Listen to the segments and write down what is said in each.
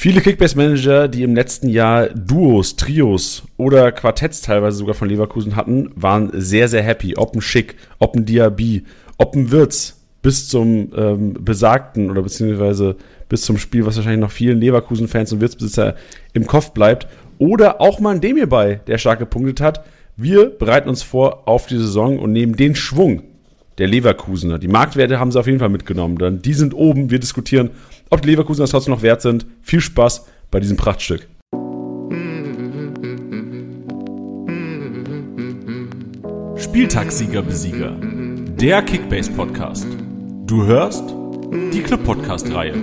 Viele Kickbase-Manager, die im letzten Jahr Duos, Trios oder Quartetts teilweise sogar von Leverkusen hatten, waren sehr, sehr happy. Ob ein Schick, ob ein Diaby, ob ein Wirtz bis zum ähm, besagten oder beziehungsweise bis zum Spiel, was wahrscheinlich noch vielen Leverkusen-Fans und Wirtsbesitzer im Kopf bleibt. Oder auch mal ein Demir bei, der stark gepunktet hat. Wir bereiten uns vor auf die Saison und nehmen den Schwung der Leverkusener. Die Marktwerte haben sie auf jeden Fall mitgenommen. Dann die sind oben. Wir diskutieren, ob die Leverkusen das trotzdem noch wert sind. Viel Spaß bei diesem Prachtstück. Spieltagssieger Besieger. Der Kickbase Podcast. Du hörst die Club Podcast Reihe.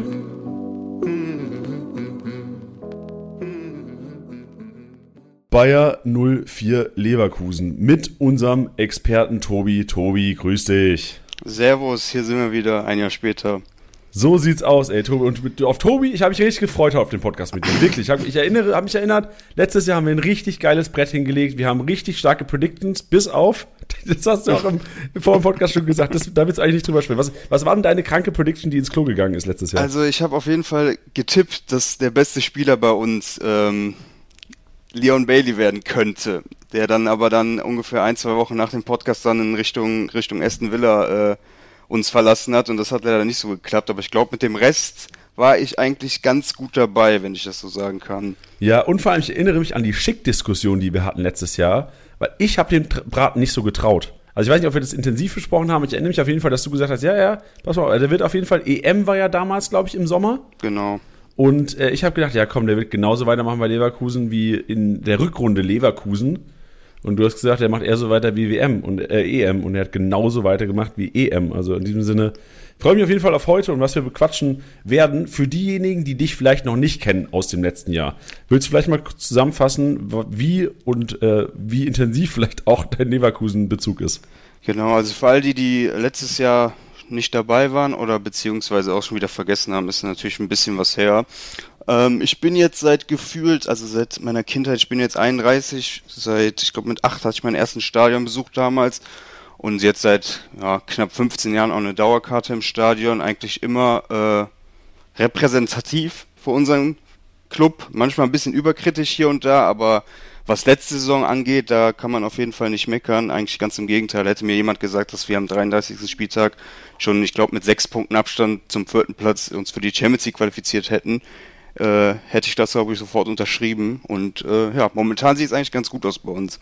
Bayer 04 Leverkusen mit unserem Experten Tobi. Tobi, grüß dich. Servus, hier sind wir wieder, ein Jahr später. So sieht's aus, ey, Tobi. Und mit, auf Tobi, ich habe mich richtig gefreut auf den Podcast mit dir. Wirklich. Ich habe ich erinnere, hab mich erinnert, letztes Jahr haben wir ein richtig geiles Brett hingelegt. Wir haben richtig starke Predictions, bis auf, das hast du auch im, vor dem Podcast schon gesagt, das, da willst du eigentlich nicht drüber sprechen. Was, was war denn deine kranke Prediction, die ins Klo gegangen ist letztes Jahr? Also ich habe auf jeden Fall getippt, dass der beste Spieler bei uns ähm, Leon Bailey werden könnte. Der dann aber dann ungefähr ein, zwei Wochen nach dem Podcast dann in Richtung, Richtung Aston Villa äh, uns verlassen hat und das hat leider nicht so geklappt, aber ich glaube, mit dem Rest war ich eigentlich ganz gut dabei, wenn ich das so sagen kann. Ja, und vor allem, ich erinnere mich an die Schick-Diskussion, die wir hatten letztes Jahr, weil ich habe dem Braten nicht so getraut. Also ich weiß nicht, ob wir das intensiv besprochen haben. Ich erinnere mich auf jeden Fall, dass du gesagt hast, ja, ja, pass mal, der wird auf jeden Fall, EM war ja damals, glaube ich, im Sommer. Genau. Und äh, ich habe gedacht, ja komm, der wird genauso weitermachen bei Leverkusen wie in der Rückrunde Leverkusen. Und du hast gesagt, er macht eher so weiter wie WM und äh, EM und er hat genauso weitergemacht wie EM. Also in diesem Sinne freue mich auf jeden Fall auf heute und was wir bequatschen werden. Für diejenigen, die dich vielleicht noch nicht kennen aus dem letzten Jahr, willst du vielleicht mal zusammenfassen, wie und äh, wie intensiv vielleicht auch dein Leverkusen-Bezug ist? Genau, also für all die, die letztes Jahr nicht dabei waren oder beziehungsweise auch schon wieder vergessen haben, ist natürlich ein bisschen was her. Ähm, ich bin jetzt seit gefühlt, also seit meiner Kindheit, ich bin jetzt 31, seit, ich glaube mit 8 hatte ich meinen ersten Stadionbesuch damals und jetzt seit ja, knapp 15 Jahren auch eine Dauerkarte im Stadion, eigentlich immer äh, repräsentativ für unseren Club, manchmal ein bisschen überkritisch hier und da, aber was letzte Saison angeht, da kann man auf jeden Fall nicht meckern. Eigentlich ganz im Gegenteil. Hätte mir jemand gesagt, dass wir am 33. Spieltag schon, ich glaube, mit sechs Punkten Abstand zum vierten Platz uns für die Champions League qualifiziert hätten, äh, hätte ich das, glaube ich, sofort unterschrieben. Und äh, ja, momentan sieht es eigentlich ganz gut aus bei uns.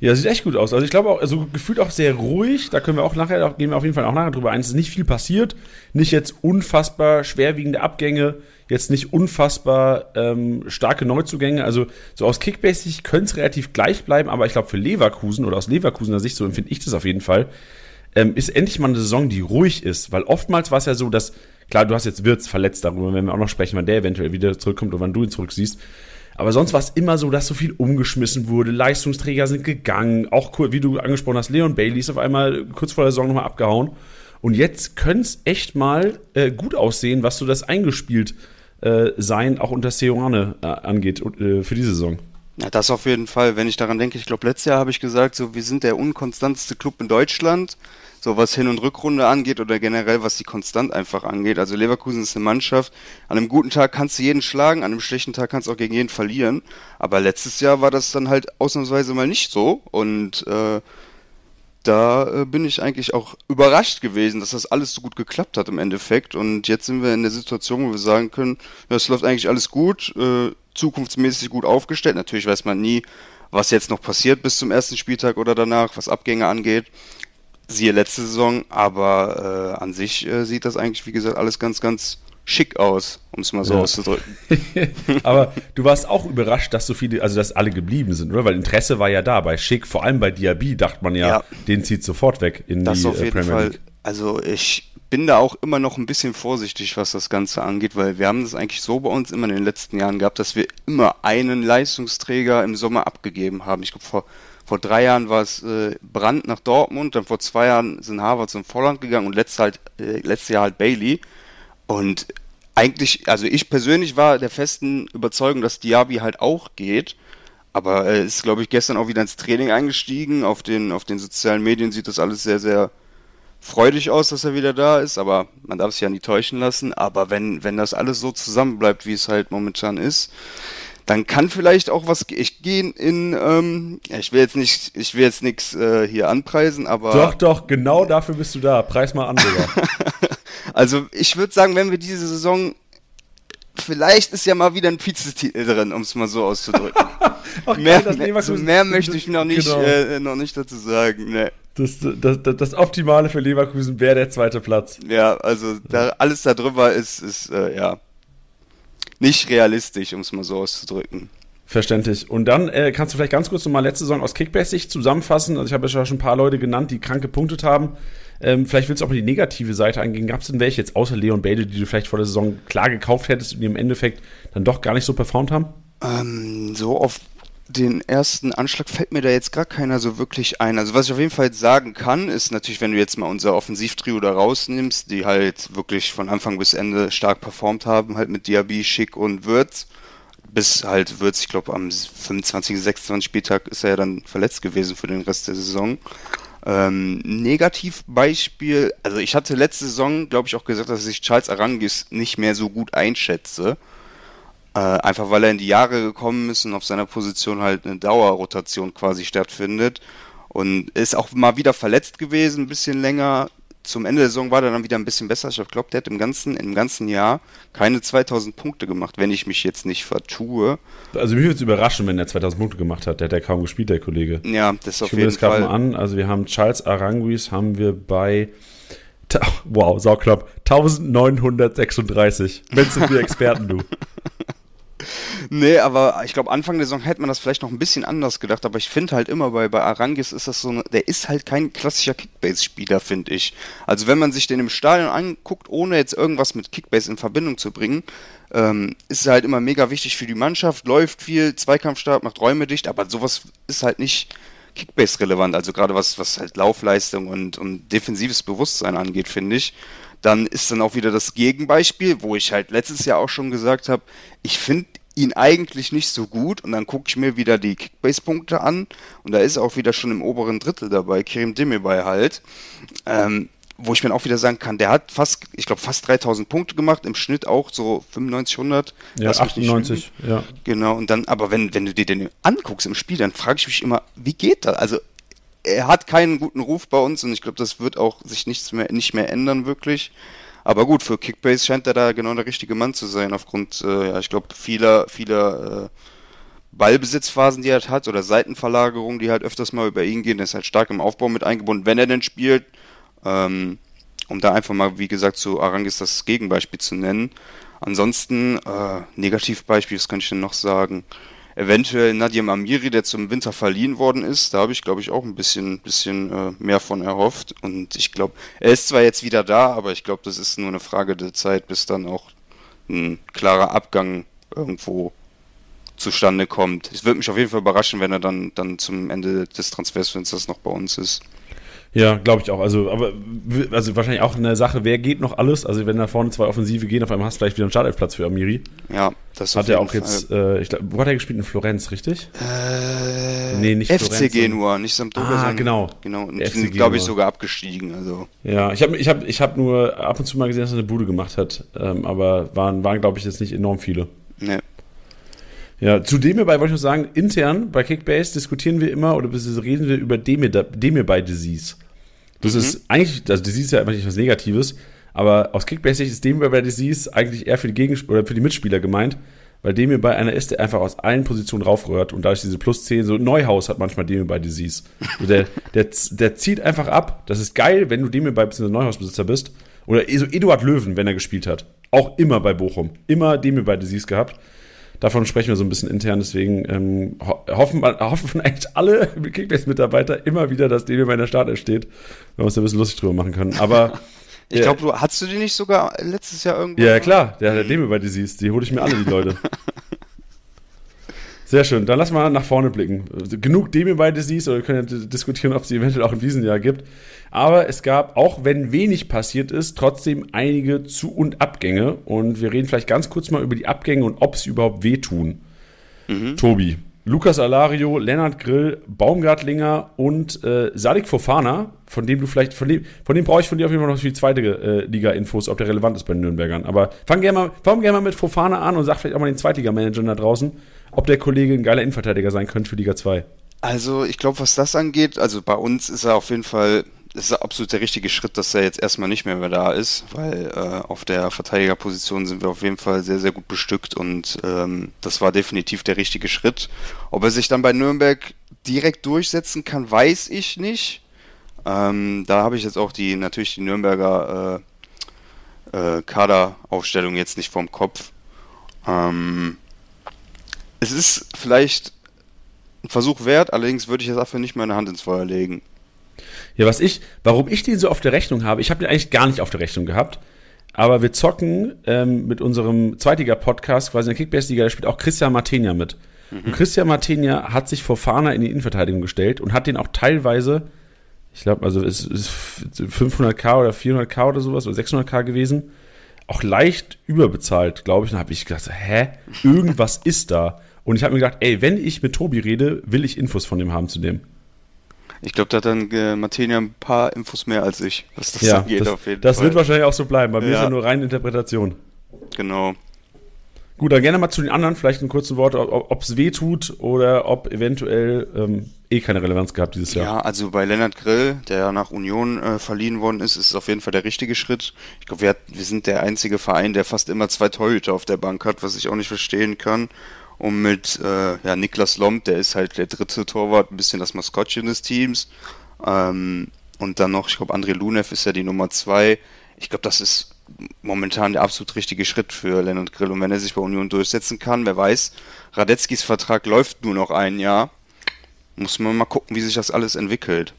Ja, sieht echt gut aus. Also ich glaube auch, also gefühlt auch sehr ruhig. Da können wir auch nachher, gehen wir auf jeden Fall auch nachher drüber ein. Es ist nicht viel passiert. Nicht jetzt unfassbar schwerwiegende Abgänge, jetzt nicht unfassbar ähm, starke Neuzugänge. Also so aus Kickbase-Sicht könnte es relativ gleich bleiben, aber ich glaube für Leverkusen oder aus Leverkusener Sicht, so empfinde ich das auf jeden Fall, ähm, ist endlich mal eine Saison, die ruhig ist. Weil oftmals war es ja so, dass Klar, du hast jetzt Wirtz verletzt, darüber werden wir auch noch sprechen, wann der eventuell wieder zurückkommt oder wann du ihn zurücksiehst. Aber sonst war es immer so, dass so viel umgeschmissen wurde. Leistungsträger sind gegangen. Auch wie du angesprochen hast, Leon Bailey ist auf einmal kurz vor der Saison nochmal abgehauen. Und jetzt könnte es echt mal äh, gut aussehen, was so das eingespielt äh, sein auch unter Seoane äh, angeht äh, für diese Saison. Ja, das auf jeden Fall. Wenn ich daran denke, ich glaube, letztes Jahr habe ich gesagt, so wir sind der unkonstanteste Club in Deutschland so was Hin- und Rückrunde angeht oder generell was die Konstant einfach angeht. Also Leverkusen ist eine Mannschaft, an einem guten Tag kannst du jeden schlagen, an einem schlechten Tag kannst du auch gegen jeden verlieren. Aber letztes Jahr war das dann halt ausnahmsweise mal nicht so und äh, da äh, bin ich eigentlich auch überrascht gewesen, dass das alles so gut geklappt hat im Endeffekt. Und jetzt sind wir in der Situation, wo wir sagen können, ja, es läuft eigentlich alles gut, äh, zukunftsmäßig gut aufgestellt. Natürlich weiß man nie, was jetzt noch passiert bis zum ersten Spieltag oder danach, was Abgänge angeht siehe letzte Saison, aber äh, an sich äh, sieht das eigentlich, wie gesagt, alles ganz, ganz schick aus, um es mal so ja. auszudrücken. aber du warst auch überrascht, dass so viele, also dass alle geblieben sind, oder? Weil Interesse war ja da. Bei Schick, vor allem bei Diaby, dachte man ja, ja. den zieht sofort weg in das die auf äh, jeden Premier League. Fall. Also ich bin da auch immer noch ein bisschen vorsichtig, was das Ganze angeht, weil wir haben das eigentlich so bei uns immer in den letzten Jahren gehabt, dass wir immer einen Leistungsträger im Sommer abgegeben haben. Ich glaube, vor vor drei Jahren war es äh, Brandt nach Dortmund, dann vor zwei Jahren sind Harvard zum Volland gegangen und letztes, halt, äh, letztes Jahr halt Bailey. Und eigentlich, also ich persönlich war der festen Überzeugung, dass Diaby halt auch geht. Aber er ist, glaube ich, gestern auch wieder ins Training eingestiegen. Auf den, auf den sozialen Medien sieht das alles sehr, sehr freu dich aus, dass er wieder da ist, aber man darf sich ja nicht täuschen lassen. Aber wenn, wenn das alles so zusammenbleibt, wie es halt momentan ist, dann kann vielleicht auch was ich gehen in ähm, ich will jetzt nicht ich will jetzt nichts äh, hier anpreisen aber doch doch genau dafür bist du da preis mal an Digga. also ich würde sagen wenn wir diese Saison vielleicht ist ja mal wieder ein Vizetitel drin um es mal so auszudrücken Ach, mehr, geil, mehr, so mehr möchte ich noch nicht genau. äh, noch nicht dazu sagen ne. Das, das, das, das Optimale für Leverkusen wäre der zweite Platz. Ja, also da, alles darüber ist, ist äh, ja nicht realistisch, um es mal so auszudrücken. Verständlich. Und dann äh, kannst du vielleicht ganz kurz nochmal letzte Saison aus Kickbase-Sicht zusammenfassen. Also ich habe ja schon ein paar Leute genannt, die krank gepunktet haben. Ähm, vielleicht willst du auch mal die negative Seite angehen. Gab es denn welche jetzt außer Leon Bade, die du vielleicht vor der Saison klar gekauft hättest und die im Endeffekt dann doch gar nicht so performt haben? Ähm, so auf den ersten Anschlag fällt mir da jetzt gar keiner so wirklich ein. Also was ich auf jeden Fall sagen kann, ist natürlich, wenn du jetzt mal unser Offensivtrio da rausnimmst, die halt wirklich von Anfang bis Ende stark performt haben, halt mit Diaby, Schick und Würz, bis halt Würz, ich glaube am 25. 26. Spieltag ist er ja dann verletzt gewesen für den Rest der Saison. Ähm, Negativbeispiel, also ich hatte letzte Saison, glaube ich, auch gesagt, dass ich Charles Arangis nicht mehr so gut einschätze. Äh, einfach weil er in die Jahre gekommen ist und auf seiner Position halt eine Dauerrotation quasi stattfindet. Und ist auch mal wieder verletzt gewesen, ein bisschen länger. Zum Ende der Saison war er dann wieder ein bisschen besser. Ich glaube, der hat im ganzen, im ganzen Jahr keine 2000 Punkte gemacht, wenn ich mich jetzt nicht vertue. Also mich würde es überraschen, wenn er 2000 Punkte gemacht hat. Der hat ja kaum gespielt, der Kollege. Ja, das ist auf ich jeden das Fall. mal an. Also wir haben Charles Aranguis haben wir bei Wow, Sauklapp. 1936. Wenn sind wir Experten, du. nee, aber ich glaube, Anfang der Saison hätte man das vielleicht noch ein bisschen anders gedacht, aber ich finde halt immer bei, bei Arangis ist das so, eine, der ist halt kein klassischer Kickbase-Spieler, finde ich. Also wenn man sich den im Stadion anguckt, ohne jetzt irgendwas mit Kickbase in Verbindung zu bringen, ähm, ist halt immer mega wichtig für die Mannschaft, läuft viel, Zweikampfstab, macht Räume dicht, aber sowas ist halt nicht Kickbase relevant, also gerade was, was halt Laufleistung und, und defensives Bewusstsein angeht, finde ich. Dann ist dann auch wieder das Gegenbeispiel, wo ich halt letztes Jahr auch schon gesagt habe, ich finde ihn eigentlich nicht so gut und dann gucke ich mir wieder die Kickbase-Punkte an und da ist auch wieder schon im oberen Drittel dabei, Kirim Demirbay halt. Ähm, wo ich mir auch wieder sagen kann, der hat fast, ich glaube, fast 3000 Punkte gemacht, im Schnitt auch so 95, 100. Ja, 98, ja. Genau, und dann, aber wenn, wenn du dir den anguckst im Spiel, dann frage ich mich immer, wie geht das? Also, er hat keinen guten Ruf bei uns und ich glaube, das wird auch sich nichts mehr, nicht mehr ändern, wirklich. Aber gut, für Kickbase scheint er da genau der richtige Mann zu sein, aufgrund, äh, ja, ich glaube, vieler, vieler äh, Ballbesitzphasen, die er halt hat, oder Seitenverlagerungen, die halt öfters mal über ihn gehen. Er ist halt stark im Aufbau mit eingebunden, wenn er denn spielt. Ähm, um da einfach mal, wie gesagt, zu Arangis das Gegenbeispiel zu nennen. Ansonsten, äh, Negativbeispiel, was kann ich denn noch sagen? Eventuell Nadim Amiri, der zum Winter verliehen worden ist. Da habe ich, glaube ich, auch ein bisschen, bisschen äh, mehr von erhofft. Und ich glaube, er ist zwar jetzt wieder da, aber ich glaube, das ist nur eine Frage der Zeit, bis dann auch ein klarer Abgang irgendwo zustande kommt. Es würde mich auf jeden Fall überraschen, wenn er dann, dann zum Ende des Transfersfensters noch bei uns ist. Ja, glaube ich auch. Also, aber also wahrscheinlich auch eine Sache, wer geht noch alles? Also, wenn da vorne zwei Offensive gehen, auf einmal hast du vielleicht wieder einen Startelfplatz für Amiri. Ja, das hat er auch Fall. jetzt, äh, ich glaube, wo hat er gespielt? In Florenz, richtig? Äh, nee, nicht FC Florenz. Genua, nicht Sampdoria. Ah, genau. Genau, und sind, glaube ich, sogar abgestiegen. Also. Ja, ich habe ich hab, ich hab nur ab und zu mal gesehen, dass er eine Bude gemacht hat, ähm, aber waren, waren glaube ich, jetzt nicht enorm viele. Nee. Ja, zudem hierbei wollte ich noch sagen, intern bei Kickbase diskutieren wir immer oder reden wir über Demir-by-Disease. Das mhm. ist eigentlich, also Disease ist ja einfach nicht was Negatives, aber aus Kickbase ist dem bei Disease eigentlich eher für die Gegenspieler oder für die Mitspieler gemeint, weil dem bei einer ist, der einfach aus allen Positionen raufrührt und dadurch diese plus 10, so Neuhaus hat manchmal dem bei Disease. So der, der, der zieht einfach ab. Das ist geil, wenn du dem bei bzw. Neuhausbesitzer bist. Oder so Eduard Löwen, wenn er gespielt hat. Auch immer bei Bochum. Immer dem bei Disease gehabt. Davon sprechen wir so ein bisschen intern, deswegen ähm, hoffen, hoffen eigentlich alle Kickbase-Mitarbeiter immer wieder, dass Demi bei der Startelf steht, wenn wir uns da ein bisschen lustig drüber machen können. Aber ich glaube, du hast du die nicht sogar letztes Jahr irgendwo? Ja, klar, der, der Demi bei dir siehst, die hole ich mir alle, die Leute. Sehr schön. Dann lass mal nach vorne blicken. Genug Demi bei Disease, oder wir können ja diskutieren, ob es sie eventuell auch in diesem Jahr gibt. Aber es gab, auch wenn wenig passiert ist, trotzdem einige Zu- und Abgänge. Und wir reden vielleicht ganz kurz mal über die Abgänge und ob sie überhaupt wehtun. Mhm. Tobi, Lukas Alario, Lennart Grill, Baumgartlinger und äh, Sadik Fofana, von dem du vielleicht, von dem, von dem brauche ich von dir auf jeden Fall noch die zweite äh, Liga-Infos, ob der relevant ist bei den Nürnbergern. Aber fang gerne mal, fang gerne mal mit Fofana an und sag vielleicht auch mal den Zweitliga-Managern da draußen, ob der Kollege ein geiler Innenverteidiger sein könnte für Liga 2. Also ich glaube, was das angeht, also bei uns ist er auf jeden Fall ist absolut der richtige Schritt, dass er jetzt erstmal nicht mehr, mehr da ist, weil äh, auf der Verteidigerposition sind wir auf jeden Fall sehr, sehr gut bestückt und ähm, das war definitiv der richtige Schritt. Ob er sich dann bei Nürnberg direkt durchsetzen kann, weiß ich nicht. Ähm, da habe ich jetzt auch die natürlich die Nürnberger äh, äh, Kaderaufstellung jetzt nicht vorm Kopf. Ähm, es ist vielleicht ein Versuch wert, allerdings würde ich jetzt dafür nicht meine Hand ins Feuer legen. Ja, was ich, warum ich den so auf der Rechnung habe, ich habe den eigentlich gar nicht auf der Rechnung gehabt, aber wir zocken ähm, mit unserem Zweitliga-Podcast, quasi in der Kickbase-Liga, da spielt auch Christian Martenia mit. Mhm. Und Christian Martenia hat sich vor Fahner in die Innenverteidigung gestellt und hat den auch teilweise, ich glaube, also es ist 500k oder 400k oder sowas oder 600k gewesen, auch leicht überbezahlt, glaube ich. Und habe ich gedacht, hä, irgendwas ist da. Und ich habe mir gedacht, ey, wenn ich mit Tobi rede, will ich Infos von dem haben zu dem. Ich glaube, da hat dann äh, Martinia ein paar Infos mehr als ich, was das ja, angeht, das, auf jeden das Fall. Das wird wahrscheinlich auch so bleiben. Bei mir ja. ist ja nur reine Interpretation. Genau. Gut, dann gerne mal zu den anderen, vielleicht ein kurzes Wort, ob es weh tut oder ob eventuell ähm, eh keine Relevanz gehabt dieses Jahr. Ja, also bei Lennart Grill, der ja nach Union äh, verliehen worden ist, ist es auf jeden Fall der richtige Schritt. Ich glaube, wir, wir sind der einzige Verein, der fast immer zwei Torhüter auf der Bank hat, was ich auch nicht verstehen kann. Und mit äh, ja, Niklas Lomb, der ist halt der dritte Torwart, ein bisschen das Maskottchen des Teams. Ähm, und dann noch, ich glaube, André Lunev ist ja die Nummer zwei. Ich glaube, das ist momentan der absolut richtige Schritt für Lennart Grill. Und wenn er sich bei Union durchsetzen kann, wer weiß, Radetzkis Vertrag läuft nur noch ein Jahr. Muss man mal gucken, wie sich das alles entwickelt.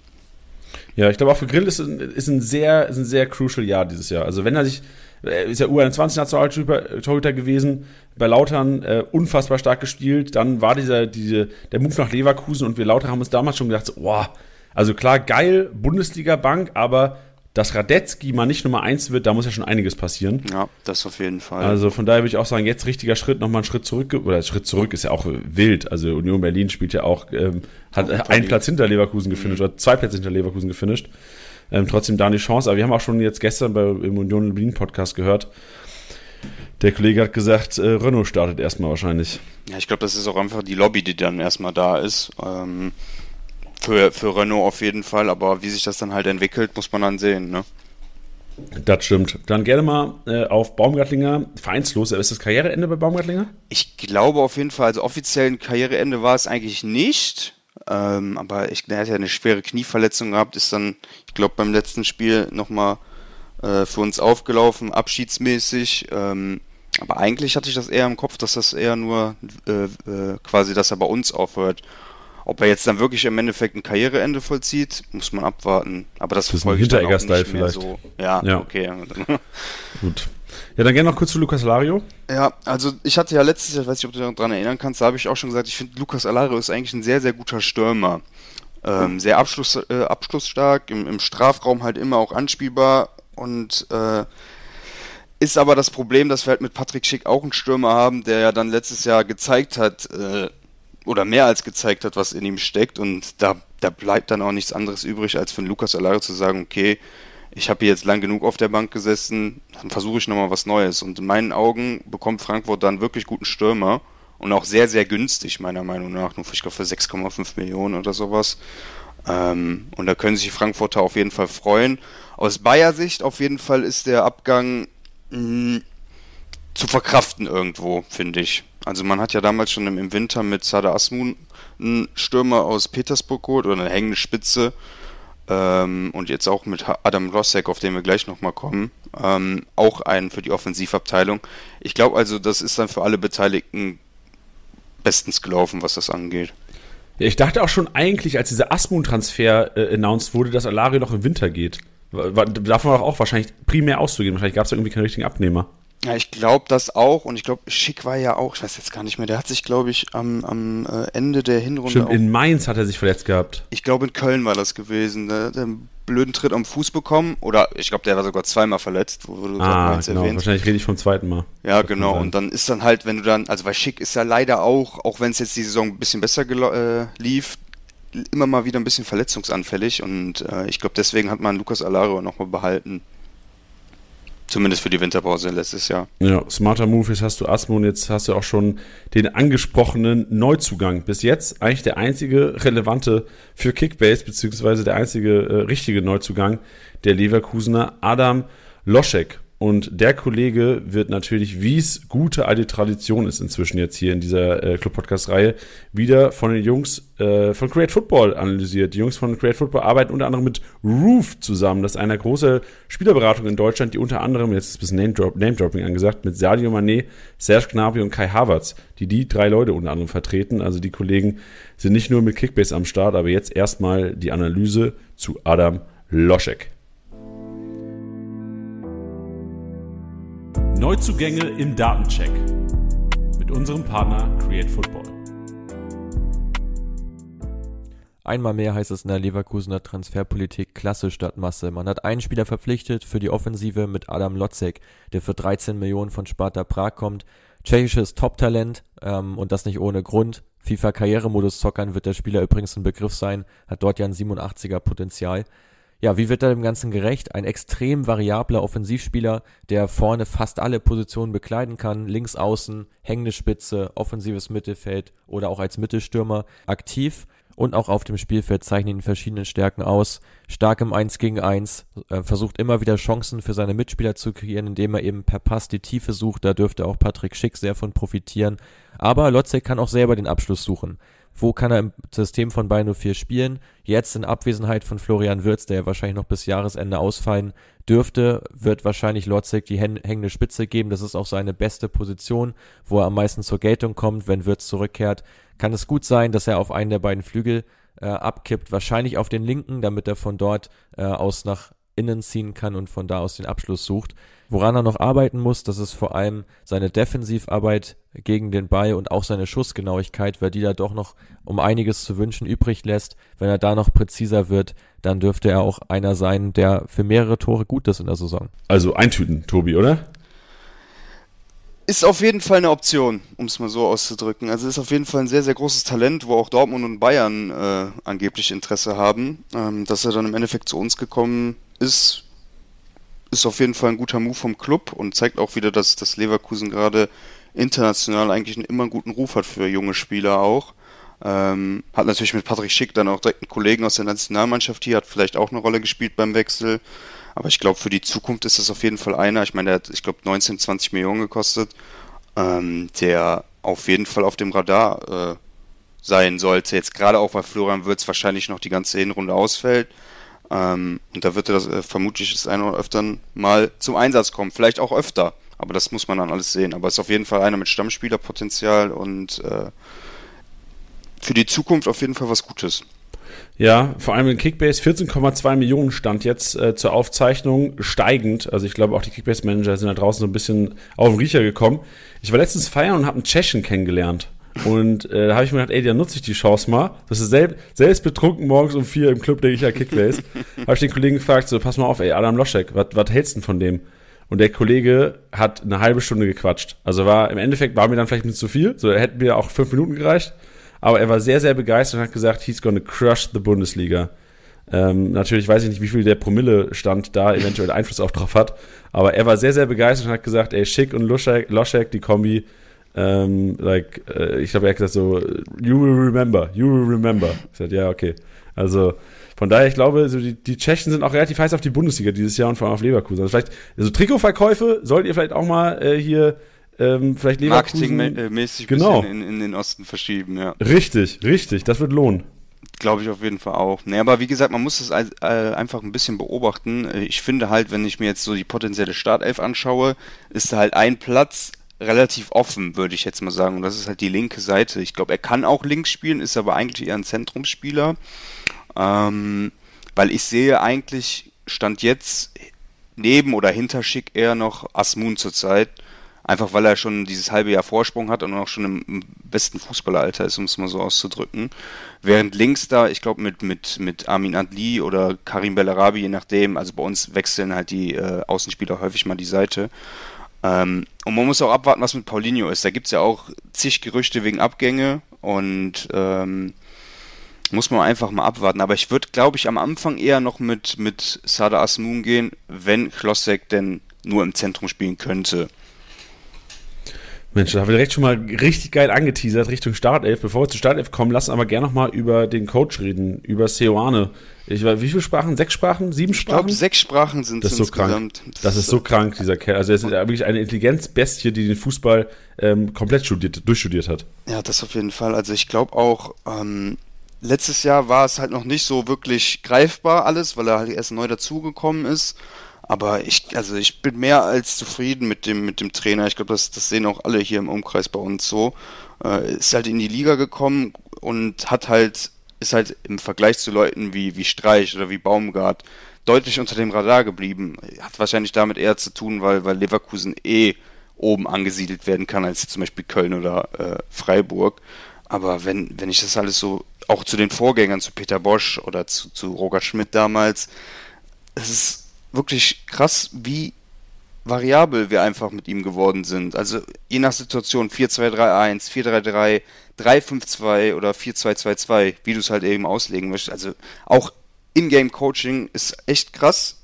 Ja, ich glaube auch für Grill ist, ist, ein sehr, ist ein sehr crucial Jahr dieses Jahr. Also wenn er sich, ist ja U21-Nationaltorhüter gewesen, bei Lautern äh, unfassbar stark gespielt. Dann war dieser, diese, der Move nach Leverkusen und wir Lautern haben uns damals schon gedacht, so, boah, also klar, geil, Bundesliga-Bank, aber dass Radetzky mal nicht Nummer 1 wird, da muss ja schon einiges passieren. Ja, das auf jeden Fall. Also von daher würde ich auch sagen, jetzt richtiger Schritt, nochmal einen Schritt zurück, oder Schritt zurück ist ja auch wild. Also Union Berlin spielt ja auch, ähm, hat oh, einen Platz hinter Leverkusen gefinisht, mhm. oder zwei Plätze hinter Leverkusen gefinisht. Ähm, trotzdem da eine Chance, aber wir haben auch schon jetzt gestern bei, im Union Berlin Podcast gehört, der Kollege hat gesagt, äh, Renault startet erstmal wahrscheinlich. Ja, ich glaube, das ist auch einfach die Lobby, die dann erstmal da ist. Ähm, für, für Renault auf jeden Fall, aber wie sich das dann halt entwickelt, muss man dann sehen, ne? Das stimmt. Dann gerne mal äh, auf Baumgartlinger. Vereinslos, ist das Karriereende bei Baumgartlinger? Ich glaube auf jeden Fall, also offiziell ein Karriereende war es eigentlich nicht. Ähm, aber ich, er hat ja eine schwere Knieverletzung gehabt, ist dann, ich glaube, beim letzten Spiel nochmal äh, für uns aufgelaufen, abschiedsmäßig. Ähm, aber eigentlich hatte ich das eher im Kopf, dass das eher nur äh, äh, quasi, dass er bei uns aufhört. Ob er jetzt dann wirklich im Endeffekt ein Karriereende vollzieht, muss man abwarten. Aber das, das dann auch nicht vielleicht. so. Ja, ja. okay. Gut. Ja, dann gerne noch kurz zu Lukas Alario. Ja, also ich hatte ja letztes Jahr, ich weiß nicht, ob du dich daran erinnern kannst, da habe ich auch schon gesagt, ich finde Lukas Alario ist eigentlich ein sehr, sehr guter Stürmer. Ähm, sehr Abschluss, äh, abschlussstark, im, im Strafraum halt immer auch anspielbar und äh, ist aber das Problem, dass wir halt mit Patrick Schick auch einen Stürmer haben, der ja dann letztes Jahr gezeigt hat, äh, oder mehr als gezeigt hat, was in ihm steckt. Und da, da bleibt dann auch nichts anderes übrig, als für den Lukas Alario zu sagen, okay, ich habe hier jetzt lang genug auf der Bank gesessen, dann versuche ich nochmal was Neues. Und in meinen Augen bekommt Frankfurt dann wirklich guten Stürmer und auch sehr, sehr günstig, meiner Meinung nach. Nur, ich glaube, für 6,5 Millionen oder sowas. Ähm, und da können sich die Frankfurter auf jeden Fall freuen. Aus Bayer Sicht auf jeden Fall ist der Abgang mh, hm, zu verkraften irgendwo, finde ich. Also man hat ja damals schon im, Winter mit Sada Asmun einen Stürmer aus Petersburg geholt oder eine hängende Spitze. Ähm, und jetzt auch mit Adam Rossek, auf den wir gleich nochmal kommen, ähm, auch einen für die Offensivabteilung. Ich glaube also, das ist dann für alle Beteiligten bestens gelaufen, was das angeht. Ja, ich dachte auch schon eigentlich, als dieser Asmun-Transfer äh, announced wurde, dass Alario noch im Winter geht. Davon war auch wahrscheinlich primär auszugehen. Wahrscheinlich gab es da irgendwie keinen richtigen Abnehmer. Ja, ich glaube das auch und ich glaube, Schick war ja auch, ich weiß jetzt gar nicht mehr, der hat sich, glaube ich, am, am äh, Ende der Hinrunde. Stimmt, in Mainz hat er sich verletzt gehabt. Ich glaube, in Köln war das gewesen. Der, der einen blöden Tritt am Fuß bekommen oder ich glaube, der war sogar zweimal verletzt, wo du ah, Mainz genau. erwähnst. Wahrscheinlich rede ich vom zweiten Mal. Ja, genau. Und dann ist dann halt, wenn du dann, also weil Schick ist ja leider auch, auch wenn es jetzt die Saison ein bisschen besser äh, lief, immer mal wieder ein bisschen verletzungsanfällig und äh, ich glaube, deswegen hat man Lukas Alario nochmal behalten. Zumindest für die Winterpause letztes Jahr. Ja, smarter Move. Jetzt hast du Asmo und jetzt hast du auch schon den angesprochenen Neuzugang. Bis jetzt eigentlich der einzige relevante für Kickbase, beziehungsweise der einzige äh, richtige Neuzugang der Leverkusener Adam Loschek. Und der Kollege wird natürlich, wie es gute alte Tradition ist inzwischen jetzt hier in dieser äh, Club-Podcast-Reihe, wieder von den Jungs äh, von Create Football analysiert. Die Jungs von Create Football arbeiten unter anderem mit Roof zusammen. Das ist eine große Spielerberatung in Deutschland, die unter anderem, jetzt ist ein bisschen Name-Dropping Name angesagt, mit Sadio Mané, Serge Gnabry und Kai Havertz, die die drei Leute unter anderem vertreten. Also die Kollegen sind nicht nur mit Kickbase am Start, aber jetzt erstmal die Analyse zu Adam Loschek. Neuzugänge im Datencheck mit unserem Partner Create Football. Einmal mehr heißt es in der Leverkusener Transferpolitik Klasse statt Masse. Man hat einen Spieler verpflichtet für die Offensive mit Adam Lotzek, der für 13 Millionen von Sparta Prag kommt. Tschechisches Top-Talent ähm, und das nicht ohne Grund. FIFA Karrieremodus zockern wird der Spieler übrigens ein Begriff sein, hat dort ja ein 87er Potenzial ja, wie wird er dem Ganzen gerecht? Ein extrem variabler Offensivspieler, der vorne fast alle Positionen bekleiden kann, links außen, hängende Spitze, offensives Mittelfeld oder auch als Mittelstürmer aktiv und auch auf dem Spielfeld zeichnen ihn verschiedene Stärken aus. Stark im 1 gegen 1, äh, versucht immer wieder Chancen für seine Mitspieler zu kreieren, indem er eben per Pass die Tiefe sucht. Da dürfte auch Patrick Schick sehr von profitieren. Aber Lotzek kann auch selber den Abschluss suchen wo kann er im System von Bayern 04 spielen. Jetzt in Abwesenheit von Florian Wirz, der ja wahrscheinlich noch bis Jahresende ausfallen dürfte, wird wahrscheinlich Lotzig die hängende Spitze geben. Das ist auch seine beste Position, wo er am meisten zur Geltung kommt. Wenn Wirz zurückkehrt, kann es gut sein, dass er auf einen der beiden Flügel äh, abkippt, wahrscheinlich auf den linken, damit er von dort äh, aus nach innen ziehen kann und von da aus den Abschluss sucht. Woran er noch arbeiten muss, das ist vor allem seine Defensivarbeit gegen den Ball und auch seine Schussgenauigkeit, weil die da doch noch um einiges zu wünschen übrig lässt. Wenn er da noch präziser wird, dann dürfte er auch einer sein, der für mehrere Tore gut ist in der Saison. Also eintüten, Tobi, oder? Ist auf jeden Fall eine Option, um es mal so auszudrücken. Also ist auf jeden Fall ein sehr, sehr großes Talent, wo auch Dortmund und Bayern äh, angeblich Interesse haben. Ähm, dass er dann im Endeffekt zu uns gekommen ist, ist auf jeden Fall ein guter Move vom Club und zeigt auch wieder, dass das Leverkusen gerade international eigentlich einen immer einen guten Ruf hat für junge Spieler auch. Ähm, hat natürlich mit Patrick Schick dann auch direkt einen Kollegen aus der Nationalmannschaft hier, hat vielleicht auch eine Rolle gespielt beim Wechsel. Aber ich glaube, für die Zukunft ist das auf jeden Fall einer. Ich meine, der hat, ich glaube, 19, 20 Millionen gekostet, ähm, der auf jeden Fall auf dem Radar äh, sein sollte. Jetzt gerade auch, weil Florian Würz wahrscheinlich noch die ganze Hinrunde ausfällt. Ähm, und da wird er das äh, vermutlich das eine oder öfter mal zum Einsatz kommen. Vielleicht auch öfter. Aber das muss man dann alles sehen. Aber es ist auf jeden Fall einer mit Stammspielerpotenzial und äh, für die Zukunft auf jeden Fall was Gutes. Ja, vor allem in Kickbase 14,2 Millionen stand jetzt äh, zur Aufzeichnung steigend. Also ich glaube auch die Kickbase-Manager sind da draußen so ein bisschen auf den Riecher gekommen. Ich war letztens feiern und habe einen Tschechen kennengelernt. Und äh, da habe ich mir gedacht, ey, da nutze ich die Chance mal. Das ist selbst, selbst betrunken morgens um vier im Club, denke ich ja Kickbase. habe ich den Kollegen gefragt, so, pass mal auf, ey, Adam Loschek, was hältst du denn von dem? Und der Kollege hat eine halbe Stunde gequatscht. Also war, im Endeffekt war mir dann vielleicht nicht zu viel. So, er hätte mir auch fünf Minuten gereicht. Aber er war sehr, sehr begeistert und hat gesagt, he's gonna crush the Bundesliga. Ähm, natürlich weiß ich nicht, wie viel der Promille-Stand da eventuell Einfluss auch drauf hat. Aber er war sehr, sehr begeistert und hat gesagt, ey, Schick und Loschek, Loschek die Kombi, ähm, like, äh, ich habe ja gesagt so, you will remember, you will remember. Ich sagte, ja, okay. Also, von daher, ich glaube, so die, die Tschechen sind auch relativ heiß auf die Bundesliga dieses Jahr und vor allem auf Leverkusen. Also vielleicht, also Trikotverkäufe sollt ihr vielleicht auch mal äh, hier ähm, vielleicht Leverkusen. Marketingmäßig genau. in, in den Osten verschieben, ja. Richtig, richtig, das wird lohnen. Glaube ich auf jeden Fall auch. Nee, aber wie gesagt, man muss es äh, einfach ein bisschen beobachten. Ich finde halt, wenn ich mir jetzt so die potenzielle Startelf anschaue, ist da halt ein Platz relativ offen, würde ich jetzt mal sagen. Und das ist halt die linke Seite. Ich glaube, er kann auch links spielen, ist aber eigentlich eher ein Zentrumsspieler. Ähm, weil ich sehe eigentlich, stand jetzt neben oder hinter Schick eher noch Asmun zurzeit. Einfach weil er schon dieses halbe Jahr Vorsprung hat und auch schon im, im besten Fußballeralter ist, um es mal so auszudrücken. Während links da, ich glaube, mit, mit, mit Armin Adli oder Karim Bellarabi, je nachdem, also bei uns wechseln halt die äh, Außenspieler häufig mal die Seite. Ähm, und man muss auch abwarten, was mit Paulinho ist. Da gibt es ja auch zig Gerüchte wegen Abgänge und ähm, muss man einfach mal abwarten. Aber ich würde, glaube ich, am Anfang eher noch mit, mit Sada Asmun gehen, wenn Klossek denn nur im Zentrum spielen könnte. Mensch, da haben wir direkt schon mal richtig geil angeteasert Richtung Startelf. Bevor wir zu Startelf kommen, lassen aber gerne noch mal über den Coach reden, über Seoane. Ich weiß, wie viele Sprachen? Sechs Sprachen? Sieben Sprachen? Ich glaube, sechs Sprachen sind das ist so krank. Das, das ist so krank, dieser Kerl. Also er ist wirklich eine Intelligenzbestie, die den Fußball ähm, komplett studiert, durchstudiert hat. Ja, das auf jeden Fall. Also ich glaube auch, ähm, letztes Jahr war es halt noch nicht so wirklich greifbar alles, weil er halt erst neu dazugekommen ist. Aber ich, also ich bin mehr als zufrieden mit dem, mit dem Trainer. Ich glaube, das, das sehen auch alle hier im Umkreis bei uns so. Äh, ist halt in die Liga gekommen und hat halt, ist halt im Vergleich zu Leuten wie, wie Streich oder wie Baumgart deutlich unter dem Radar geblieben. Hat wahrscheinlich damit eher zu tun, weil, weil Leverkusen eh oben angesiedelt werden kann, als zum Beispiel Köln oder äh, Freiburg. Aber wenn, wenn ich das alles so, auch zu den Vorgängern, zu Peter Bosch oder zu, zu Roger Schmidt damals, es ist wirklich krass, wie variabel wir einfach mit ihm geworden sind. Also je nach Situation 4-2-3-1, 4-3-3, 3-5-2 oder 4-2-2-2, wie du es halt eben auslegen möchtest. Also auch Ingame-Coaching ist echt krass.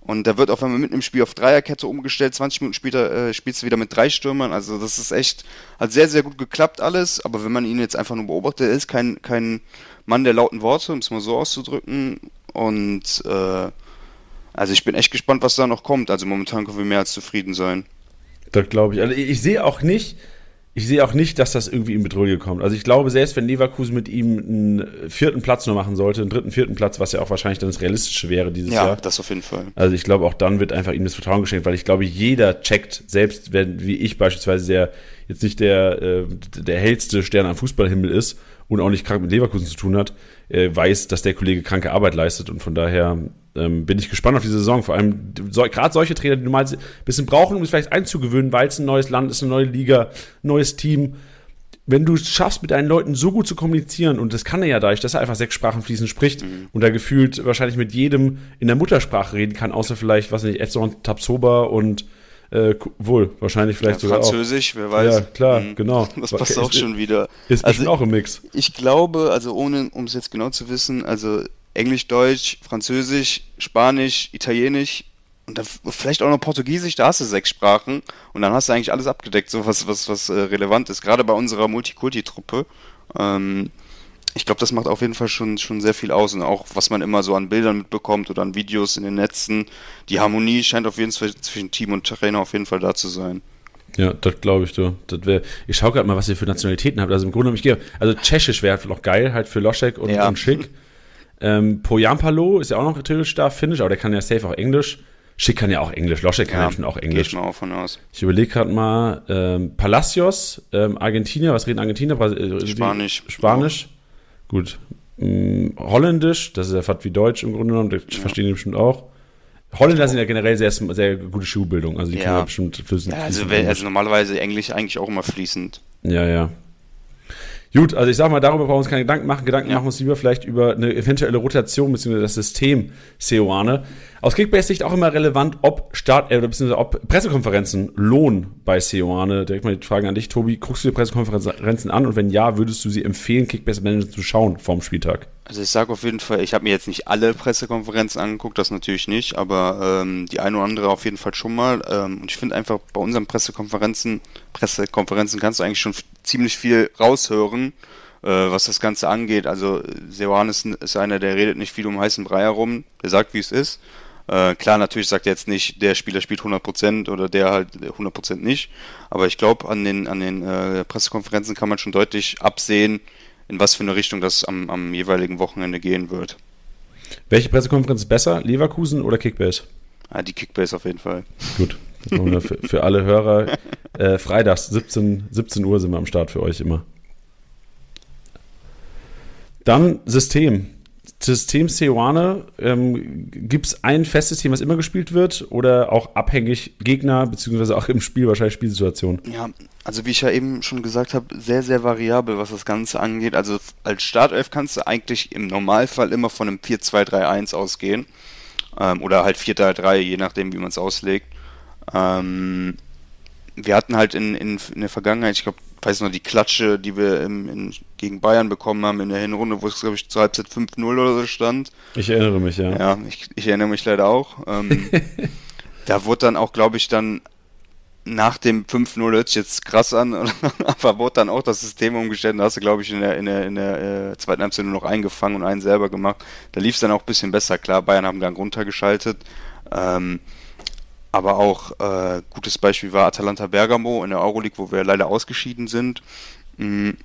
Und da wird auf einmal mitten im Spiel auf Dreierkette umgestellt. 20 Minuten später äh, spielst du wieder mit drei Stürmern. Also das ist echt, hat sehr, sehr gut geklappt alles. Aber wenn man ihn jetzt einfach nur beobachtet, er ist kein, kein Mann der lauten Worte, um es mal so auszudrücken. Und äh, also ich bin echt gespannt, was da noch kommt. Also momentan können wir mehr als zufrieden sein. Das glaube ich. Also ich sehe auch nicht, ich sehe auch nicht, dass das irgendwie in Bedrohung kommt. Also ich glaube, selbst wenn Leverkusen mit ihm einen vierten Platz nur machen sollte, einen dritten, vierten Platz, was ja auch wahrscheinlich dann das Realistische wäre dieses ja, Jahr. Ja, das auf jeden Fall. Also ich glaube, auch dann wird einfach ihm das Vertrauen geschenkt, weil ich glaube, jeder checkt, selbst wenn, wie ich beispielsweise, der jetzt nicht der, äh, der hellste Stern am Fußballhimmel ist und auch nicht krank mit Leverkusen zu tun hat, äh, weiß, dass der Kollege kranke Arbeit leistet und von daher ähm, bin ich gespannt auf die Saison. Vor allem so, gerade solche Trainer, die du mal ein bisschen brauchen, um es vielleicht einzugewöhnen, weil es ein neues Land ist, eine neue Liga, neues Team. Wenn du es schaffst, mit deinen Leuten so gut zu kommunizieren, und das kann er ja dadurch, dass er einfach sechs Sprachen fließend spricht mhm. und da gefühlt wahrscheinlich mit jedem in der Muttersprache reden kann, außer vielleicht, was nicht, Edson Tapsoba und äh, wohl, wahrscheinlich vielleicht ja, sogar Französisch, auch. wer weiß. Ja, klar, mhm. genau. Das passt ist, auch schon wieder. Ist also, auch im Mix. Ich glaube, also ohne, um es jetzt genau zu wissen, also Englisch, Deutsch, Französisch, Spanisch, Italienisch und dann vielleicht auch noch Portugiesisch, da hast du sechs Sprachen und dann hast du eigentlich alles abgedeckt, so was, was, was äh, relevant ist. Gerade bei unserer Multikulti-Truppe. Ähm, ich glaube, das macht auf jeden Fall schon, schon sehr viel aus und auch was man immer so an Bildern mitbekommt oder an Videos in den Netzen. Die Harmonie scheint auf jeden Fall zwischen Team und Trainer auf jeden Fall da zu sein. Ja, das glaube ich, du. Das wär, ich schaue gerade mal, was ihr für Nationalitäten habt. Also im Grunde, ich gehe, also Tschechisch wäre noch geil, halt für Loschek und, ja. und Schick. Ähm, Poyampalo ist ja auch noch theoretisch da, Finnisch, aber der kann ja safe auch Englisch. Schick kann ja auch Englisch, Loschek kann ja, schon auch Englisch. Geht mal auch von aus. Ich überlege gerade mal, ähm, Palacios, ähm, Argentinier, was reden Argentinier? Äh, Spanisch. Spanisch, oh. gut. Hm, Holländisch, das ist ja fast wie Deutsch im Grunde genommen, das ja. verstehen die bestimmt auch. Holländer sind ja generell sehr, sehr gute Schulbildung, also die ja. können ja bestimmt fließend. Ja, also, also normalerweise Englisch eigentlich auch immer fließend. Ja, ja. Gut, also ich sag mal, darüber brauchen wir uns keine Gedanken machen. Gedanken ja. machen wir uns lieber vielleicht über eine eventuelle Rotation bzw. das System Seoane. Aus Kickbase-Sicht auch immer relevant, ob Start, äh, bzw. ob Pressekonferenzen lohnen bei Seoane. Direkt mal die Frage an dich, Tobi. Guckst du dir Pressekonferenzen an und wenn ja, würdest du sie empfehlen, Kickbase Manager zu schauen vorm Spieltag? Also ich sage auf jeden Fall, ich habe mir jetzt nicht alle Pressekonferenzen angeguckt, das natürlich nicht, aber ähm, die eine oder andere auf jeden Fall schon mal. Ähm, und ich finde einfach bei unseren Pressekonferenzen, Pressekonferenzen kannst du eigentlich schon ziemlich viel raushören, äh, was das Ganze angeht. Also Seoane ist, ist einer, der redet nicht viel um heißen Brei herum, der sagt, wie es ist. Äh, klar, natürlich sagt er jetzt nicht, der Spieler spielt 100% oder der halt 100% nicht. Aber ich glaube, an den, an den äh, Pressekonferenzen kann man schon deutlich absehen, in was für eine Richtung das am, am jeweiligen Wochenende gehen wird. Welche Pressekonferenz ist besser, Leverkusen oder Kickbase? Ah, die Kickbase auf jeden Fall. Gut. für, für, alle Hörer, äh, freitags 17, 17 Uhr sind wir am Start für euch immer. Dann System. System Seoane, ähm, gibt es ein festes Team, was immer gespielt wird oder auch abhängig Gegner, beziehungsweise auch im Spiel wahrscheinlich Spielsituation? Ja, also wie ich ja eben schon gesagt habe, sehr, sehr variabel, was das Ganze angeht. Also als Startelf kannst du eigentlich im Normalfall immer von einem 4-2-3-1 ausgehen. Ähm, oder halt 4-3-3, je nachdem, wie man es auslegt. Ähm, wir hatten halt in, in, in der Vergangenheit, ich glaube, weiß noch, die Klatsche, die wir im, in, gegen Bayern bekommen haben in der Hinrunde, wo es, glaube ich, zur Halbzeit 5-0 oder so stand. Ich erinnere mich, ja. Ja, ich, ich erinnere mich leider auch. Ähm, da wurde dann auch, glaube ich, dann nach dem 5-0 hört sich jetzt krass an, aber wurde dann auch das System umgestellt. Da hast du, glaube ich, in der, in der, in der äh, zweiten Halbzeit nur noch eingefangen und einen selber gemacht. Da lief es dann auch ein bisschen besser. Klar, Bayern haben Gang runtergeschaltet. Ähm, aber auch äh, gutes Beispiel war Atalanta Bergamo in der Euroleague, wo wir leider ausgeschieden sind. Mhm.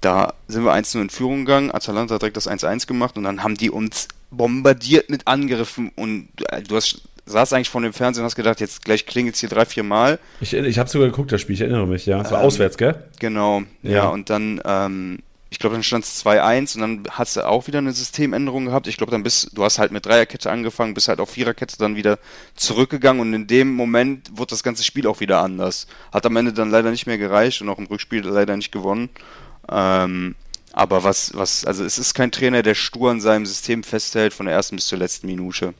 Da sind wir 1-0 in Führung gegangen. Atalanta hat direkt das 1-1 gemacht und dann haben die uns bombardiert mit Angriffen und äh, du hast saß eigentlich vor dem Fernsehen und hast gedacht, jetzt gleich klingelt es hier drei, vier Mal. Ich, ich habe sogar geguckt, das Spiel, ich erinnere mich, ja. Es war ähm, auswärts, gell? Genau, ja, ja und dann ähm, ich glaube, dann stand es 2-1 und dann hast du auch wieder eine Systemänderung gehabt. Ich glaube, dann bist du hast halt mit Dreierkette angefangen, bist halt auf Viererkette dann wieder zurückgegangen und in dem Moment wurde das ganze Spiel auch wieder anders. Hat am Ende dann leider nicht mehr gereicht und auch im Rückspiel leider nicht gewonnen. Ähm, aber was, was, also es ist kein Trainer, der stur an seinem System festhält von der ersten bis zur letzten Minute.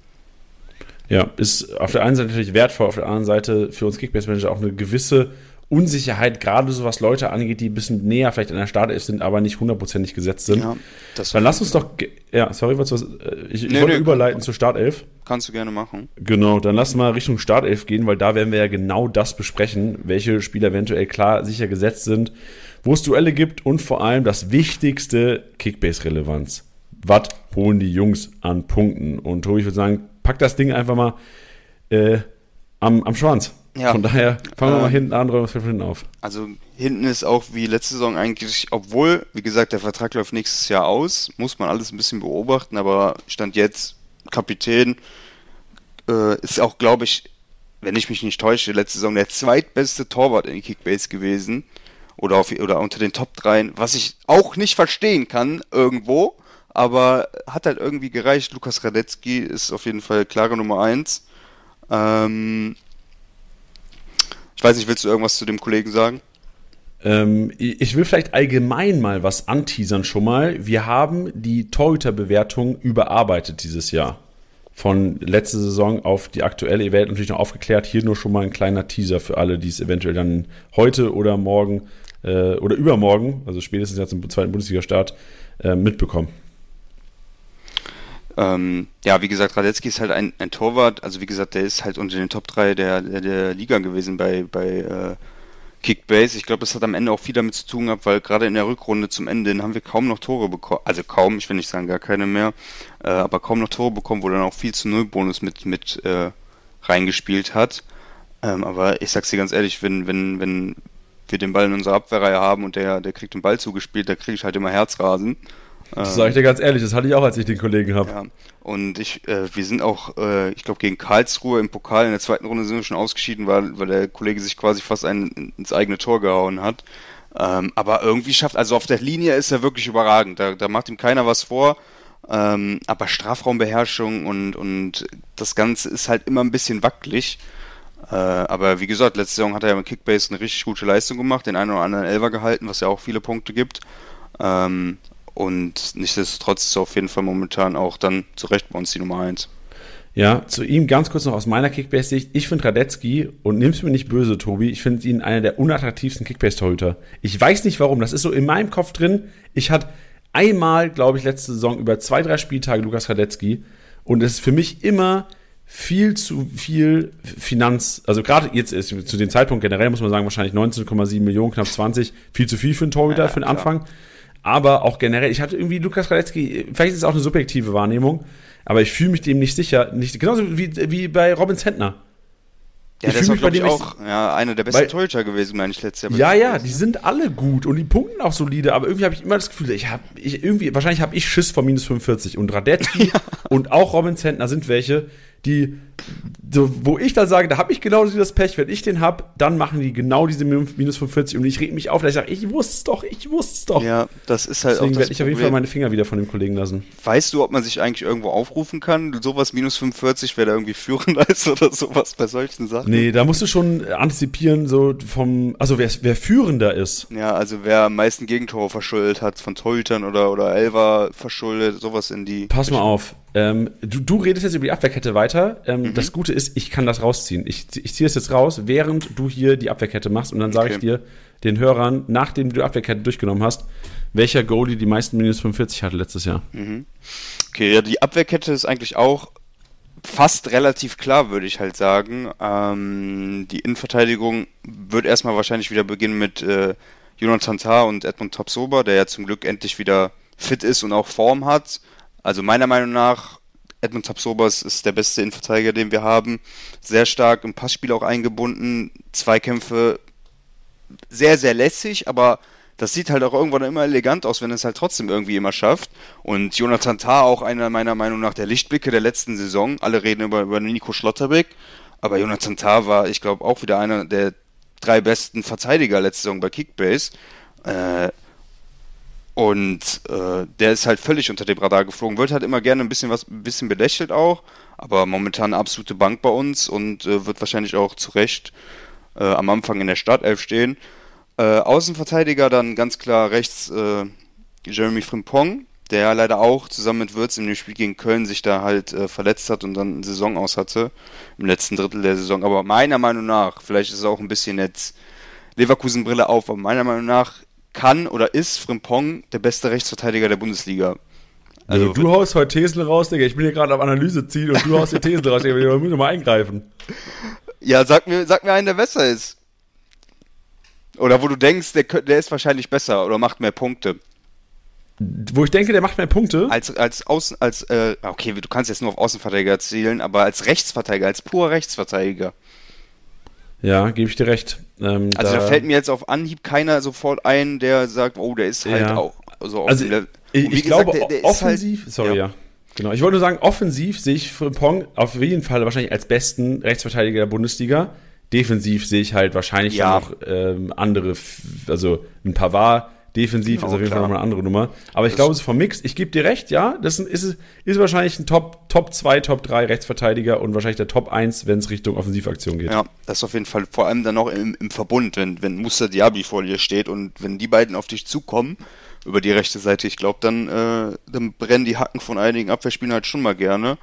Ja, ist auf der einen Seite natürlich wertvoll, auf der anderen Seite für uns Kickbase-Manager auch eine gewisse Unsicherheit, gerade so was Leute angeht, die ein bisschen näher vielleicht an der Startelf sind, aber nicht hundertprozentig gesetzt sind. Ja, Dann lass uns doch, ja, sorry, was, äh, ich, ich nee, wollte nee, überleiten zur Startelf. Kannst du gerne machen. Genau, dann lass mal Richtung Startelf gehen, weil da werden wir ja genau das besprechen, welche Spieler eventuell klar sicher gesetzt sind, wo es Duelle gibt und vor allem das wichtigste Kickbase-Relevanz. Was holen die Jungs an Punkten? Und Tobi, ich würde sagen, pack das Ding einfach mal äh, am, am Schwanz. Ja. Von daher fangen wir mal ähm, hinten an, räumen wir hinten auf. Also hinten ist auch wie letzte Saison eigentlich, obwohl, wie gesagt, der Vertrag läuft nächstes Jahr aus, muss man alles ein bisschen beobachten, aber Stand jetzt, Kapitän, äh, ist auch, glaube ich, wenn ich mich nicht täusche, letzte Saison der zweitbeste Torwart in Kickbase gewesen. Oder, auf, oder unter den Top 3, was ich auch nicht verstehen kann irgendwo, aber hat halt irgendwie gereicht. Lukas Radetzky ist auf jeden Fall klare Nummer 1. Ähm, ich weiß nicht, willst du irgendwas zu dem Kollegen sagen? Ähm, ich will vielleicht allgemein mal was anteasern schon mal. Wir haben die Torhüterbewertung überarbeitet dieses Jahr. Von letzter Saison auf die aktuelle. Ihr werdet natürlich noch aufgeklärt. Hier nur schon mal ein kleiner Teaser für alle, die es eventuell dann heute oder morgen äh, oder übermorgen, also spätestens jetzt im zweiten Bundesliga-Start, äh, mitbekommen. Ähm, ja, wie gesagt, Radetzky ist halt ein, ein, Torwart, also wie gesagt, der ist halt unter den Top 3 der, der, der Liga gewesen bei, bei äh, Kickbase. Ich glaube, das hat am Ende auch viel damit zu tun gehabt, weil gerade in der Rückrunde zum Ende haben wir kaum noch Tore bekommen, also kaum, ich will nicht sagen gar keine mehr, äh, aber kaum noch Tore bekommen, wo dann auch viel zu Null Bonus mit, mit äh, reingespielt hat. Ähm, aber ich sag's dir ganz ehrlich, wenn, wenn, wenn wir den Ball in unserer Abwehrreihe haben und der, der kriegt den Ball zugespielt, da kriege ich halt immer Herzrasen. Das sage ich dir ganz ehrlich, das hatte ich auch, als ich den Kollegen habe. Ja. Und ich, äh, wir sind auch, äh, ich glaube, gegen Karlsruhe im Pokal in der zweiten Runde sind wir schon ausgeschieden, weil, weil der Kollege sich quasi fast ein, ins eigene Tor gehauen hat. Ähm, aber irgendwie schafft, also auf der Linie ist er wirklich überragend. Da, da macht ihm keiner was vor. Ähm, aber Strafraumbeherrschung und, und das Ganze ist halt immer ein bisschen wackelig. Äh, aber wie gesagt, letzte Saison hat er ja mit Kickbase eine richtig gute Leistung gemacht, den einen oder anderen Elver gehalten, was ja auch viele Punkte gibt. Ähm, und nichtsdestotrotz ist er auf jeden Fall momentan auch dann zu Recht bei uns die Nummer 1. Ja, zu ihm ganz kurz noch aus meiner Kickbase-Sicht. Ich finde Radetzky, und nimm's mir nicht böse, Tobi, ich finde ihn einer der unattraktivsten Kickbase-Torhüter. Ich weiß nicht warum, das ist so in meinem Kopf drin. Ich hatte einmal, glaube ich, letzte Saison über zwei, drei Spieltage Lukas Radetzky und es ist für mich immer viel zu viel Finanz, also gerade jetzt ist, zu dem Zeitpunkt generell muss man sagen, wahrscheinlich 19,7 Millionen, knapp 20, viel zu viel für einen Torhüter ja, für den Anfang. Klar aber auch generell, ich hatte irgendwie Lukas Radetzky, vielleicht ist es auch eine subjektive Wahrnehmung, aber ich fühle mich dem nicht sicher, nicht, genauso wie, wie bei Robin Zentner. Ja, ich der ist auch, ich, auch ja, einer der besten Torhüter gewesen, meine ich, letztes Jahr. Ja, ja, die sind alle gut und die punkten auch solide, aber irgendwie habe ich immer das Gefühl, ich habe, ich irgendwie, wahrscheinlich habe ich Schiss vor minus 45 und Radetzky ja. und auch Robin Zentner sind welche, die, so, wo ich dann sage, da habe ich genau dieses Pech, wenn ich den habe, dann machen die genau diese minus 45 und ich reg mich auf, ich sage, ich wusste es doch, ich wusste es doch. Ja, das ist halt Deswegen werde ich auf jeden Fall meine Finger wieder von dem Kollegen lassen. Weißt du, ob man sich eigentlich irgendwo aufrufen kann? Sowas minus 45, wer da irgendwie führender ist oder sowas bei solchen Sachen? Nee, da musst du schon antizipieren, so vom, also wer, wer führender ist. Ja, also wer am meisten Gegentore verschuldet hat, von Torhütern oder, oder Elver verschuldet, sowas in die. Pass mal auf, ähm, du, du redest jetzt über die Abwehrkette weiter. Ähm, mhm. Das Gute ist, ich kann das rausziehen. Ich, ich ziehe es jetzt raus, während du hier die Abwehrkette machst und dann sage okay. ich dir, den Hörern, nachdem du die Abwehrkette durchgenommen hast, welcher Goalie die meisten minus 45 hatte letztes Jahr. Mhm. Okay, ja, die Abwehrkette ist eigentlich auch fast relativ klar, würde ich halt sagen. Ähm, die Innenverteidigung wird erstmal wahrscheinlich wieder beginnen mit äh, Jonathan Tah und Edmund Topsober, der ja zum Glück endlich wieder fit ist und auch Form hat. Also meiner Meinung nach, Edmund Tapsobas ist der beste Innenverteidiger, den wir haben. Sehr stark im Passspiel auch eingebunden. Zweikämpfe sehr, sehr lässig, aber das sieht halt auch irgendwann immer elegant aus, wenn es halt trotzdem irgendwie immer schafft. Und Jonathan Tah auch einer meiner Meinung nach der Lichtblicke der letzten Saison. Alle reden über, über Nico Schlotterbeck, aber Jonathan Tah war, ich glaube, auch wieder einer der drei besten Verteidiger letzte Saison bei Kickbase. Äh, und äh, der ist halt völlig unter dem Radar geflogen. Wird halt immer gerne ein bisschen was, ein bisschen belächelt auch, aber momentan absolute Bank bei uns und äh, wird wahrscheinlich auch zu Recht äh, am Anfang in der Startelf stehen. Äh, Außenverteidiger dann ganz klar rechts äh, Jeremy Frimpong, der leider auch zusammen mit Würz in dem Spiel gegen Köln sich da halt äh, verletzt hat und dann eine Saison aus hatte, im letzten Drittel der Saison. Aber meiner Meinung nach, vielleicht ist es auch ein bisschen jetzt Leverkusen-Brille auf, aber meiner Meinung nach kann oder ist Frimpong der beste Rechtsverteidiger der Bundesliga. Also, nee, du haust heute Thesen raus, Digga. Ich bin hier gerade auf Analyse ziehen und du haust hier Thesen raus, Digga. Wir müssen mal eingreifen. Ja, sag mir, sag mir einen, der besser ist. Oder wo du denkst, der, der ist wahrscheinlich besser oder macht mehr Punkte. Wo ich denke, der macht mehr Punkte? Als, als Außen, als, äh, okay, du kannst jetzt nur auf Außenverteidiger zielen, aber als Rechtsverteidiger, als purer Rechtsverteidiger. Ja, gebe ich dir recht. Ähm, also da, da, fällt mir jetzt auf Anhieb keiner sofort ein, der sagt, oh, der ist halt ja. auch so auf also dem Ich, ich glaube, der, der halt offensiv, halt, sorry, ja. ja. Genau. Ich wollte nur sagen, offensiv sehe ich Frimpong auf jeden Fall wahrscheinlich als besten Rechtsverteidiger der Bundesliga. Defensiv sehe ich halt wahrscheinlich ja. noch ähm, andere, also ein Pavard Defensiv genau, ist auf jeden klar. Fall nochmal eine andere Nummer. Aber ich das glaube, es ist vom Mix. Ich gebe dir recht, ja. Das ist, ist, ist wahrscheinlich ein Top, Top 2, Top 3 Rechtsverteidiger und wahrscheinlich der Top 1, wenn es Richtung Offensivaktion geht. Ja, das ist auf jeden Fall vor allem dann noch im, im Verbund, wenn, wenn Muster Diaby vor dir steht und wenn die beiden auf dich zukommen über die rechte Seite, ich glaube, dann, äh, dann brennen die Hacken von einigen Abwehrspielen halt schon mal gerne.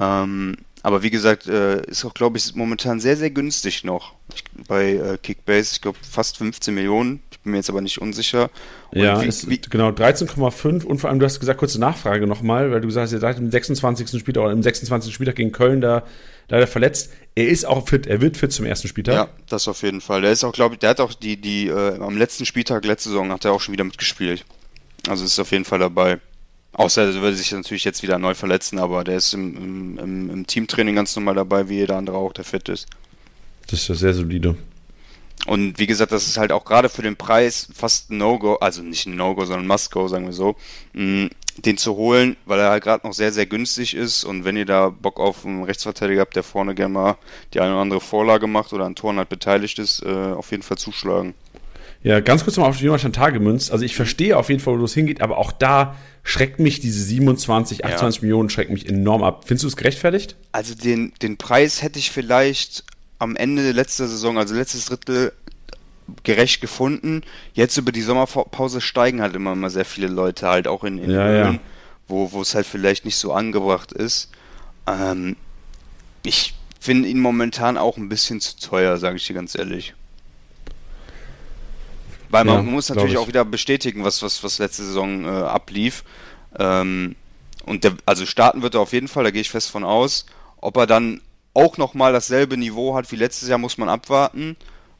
Ähm, aber wie gesagt, äh, ist auch, glaube ich, momentan sehr, sehr günstig noch ich, bei äh, Kickbase. Ich glaube, fast 15 Millionen. Ich bin mir jetzt aber nicht unsicher. Und ja, wie, ist, wie, genau, 13,5 und vor allem, du hast gesagt, kurze Nachfrage nochmal, weil du gesagt hast, ihr seid im 26. Spieltag oder im 26. Spieltag gegen Köln da leider verletzt. Er ist auch fit, er wird fit zum ersten Spieltag. Ja, das auf jeden Fall. Der ist auch, glaube ich, der hat auch die, die, äh, am letzten Spieltag, letzte Saison, hat er auch schon wieder mitgespielt. Also ist auf jeden Fall dabei. Außer er würde sich natürlich jetzt wieder neu verletzen, aber der ist im, im, im Teamtraining ganz normal dabei, wie jeder andere auch, der fit ist. Das ist ja sehr solide. Und wie gesagt, das ist halt auch gerade für den Preis fast ein No-Go, also nicht ein No-Go, sondern Must-Go, sagen wir so, mm, den zu holen, weil er halt gerade noch sehr, sehr günstig ist. Und wenn ihr da Bock auf einen Rechtsverteidiger habt, der vorne gerne mal die eine oder andere Vorlage macht oder an Toren halt beteiligt ist, äh, auf jeden Fall zuschlagen. Ja, ganz kurz mal auf Jonathan Tah gemünzt. Also ich verstehe auf jeden Fall, wo es hingeht, aber auch da schreckt mich diese 27, 28 ja. Millionen schreckt mich enorm ab. Findest du es gerechtfertigt? Also den, den Preis hätte ich vielleicht am Ende letzter Saison, also letztes Drittel, gerecht gefunden. Jetzt über die Sommerpause steigen halt immer mal sehr viele Leute halt auch in, in ja, Höhen, ja. wo, wo es halt vielleicht nicht so angebracht ist. Ähm, ich finde ihn momentan auch ein bisschen zu teuer, sage ich dir ganz ehrlich. Weil man ja, muss natürlich auch wieder bestätigen, was, was, was letzte Saison äh, ablief. Ähm, und der, also starten wird er auf jeden Fall, da gehe ich fest von aus. Ob er dann auch nochmal dasselbe Niveau hat wie letztes Jahr, muss man abwarten.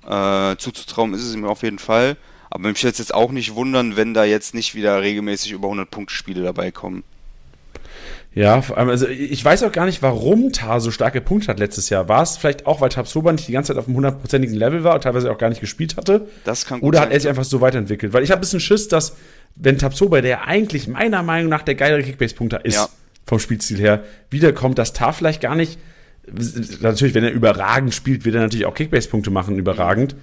Äh, zuzutrauen ist es ihm auf jeden Fall. Aber mich würde jetzt auch nicht wundern, wenn da jetzt nicht wieder regelmäßig über 100 Punkte Spiele dabei kommen. Ja, vor allem, also ich weiß auch gar nicht, warum Tar so starke Punkte hat letztes Jahr. War es vielleicht auch, weil Tabsoba nicht die ganze Zeit auf einem hundertprozentigen Level war und teilweise auch gar nicht gespielt hatte? Das kann gut Oder sein. hat er sich einfach so weiterentwickelt? Weil ich habe ein bisschen Schiss, dass, wenn Tabsoba, der eigentlich meiner Meinung nach der geilere Kickbase-Punkter ist, ja. vom Spielstil her wiederkommt, dass Tar vielleicht gar nicht, natürlich, wenn er überragend spielt, wird er natürlich auch Kickbase-Punkte machen, überragend.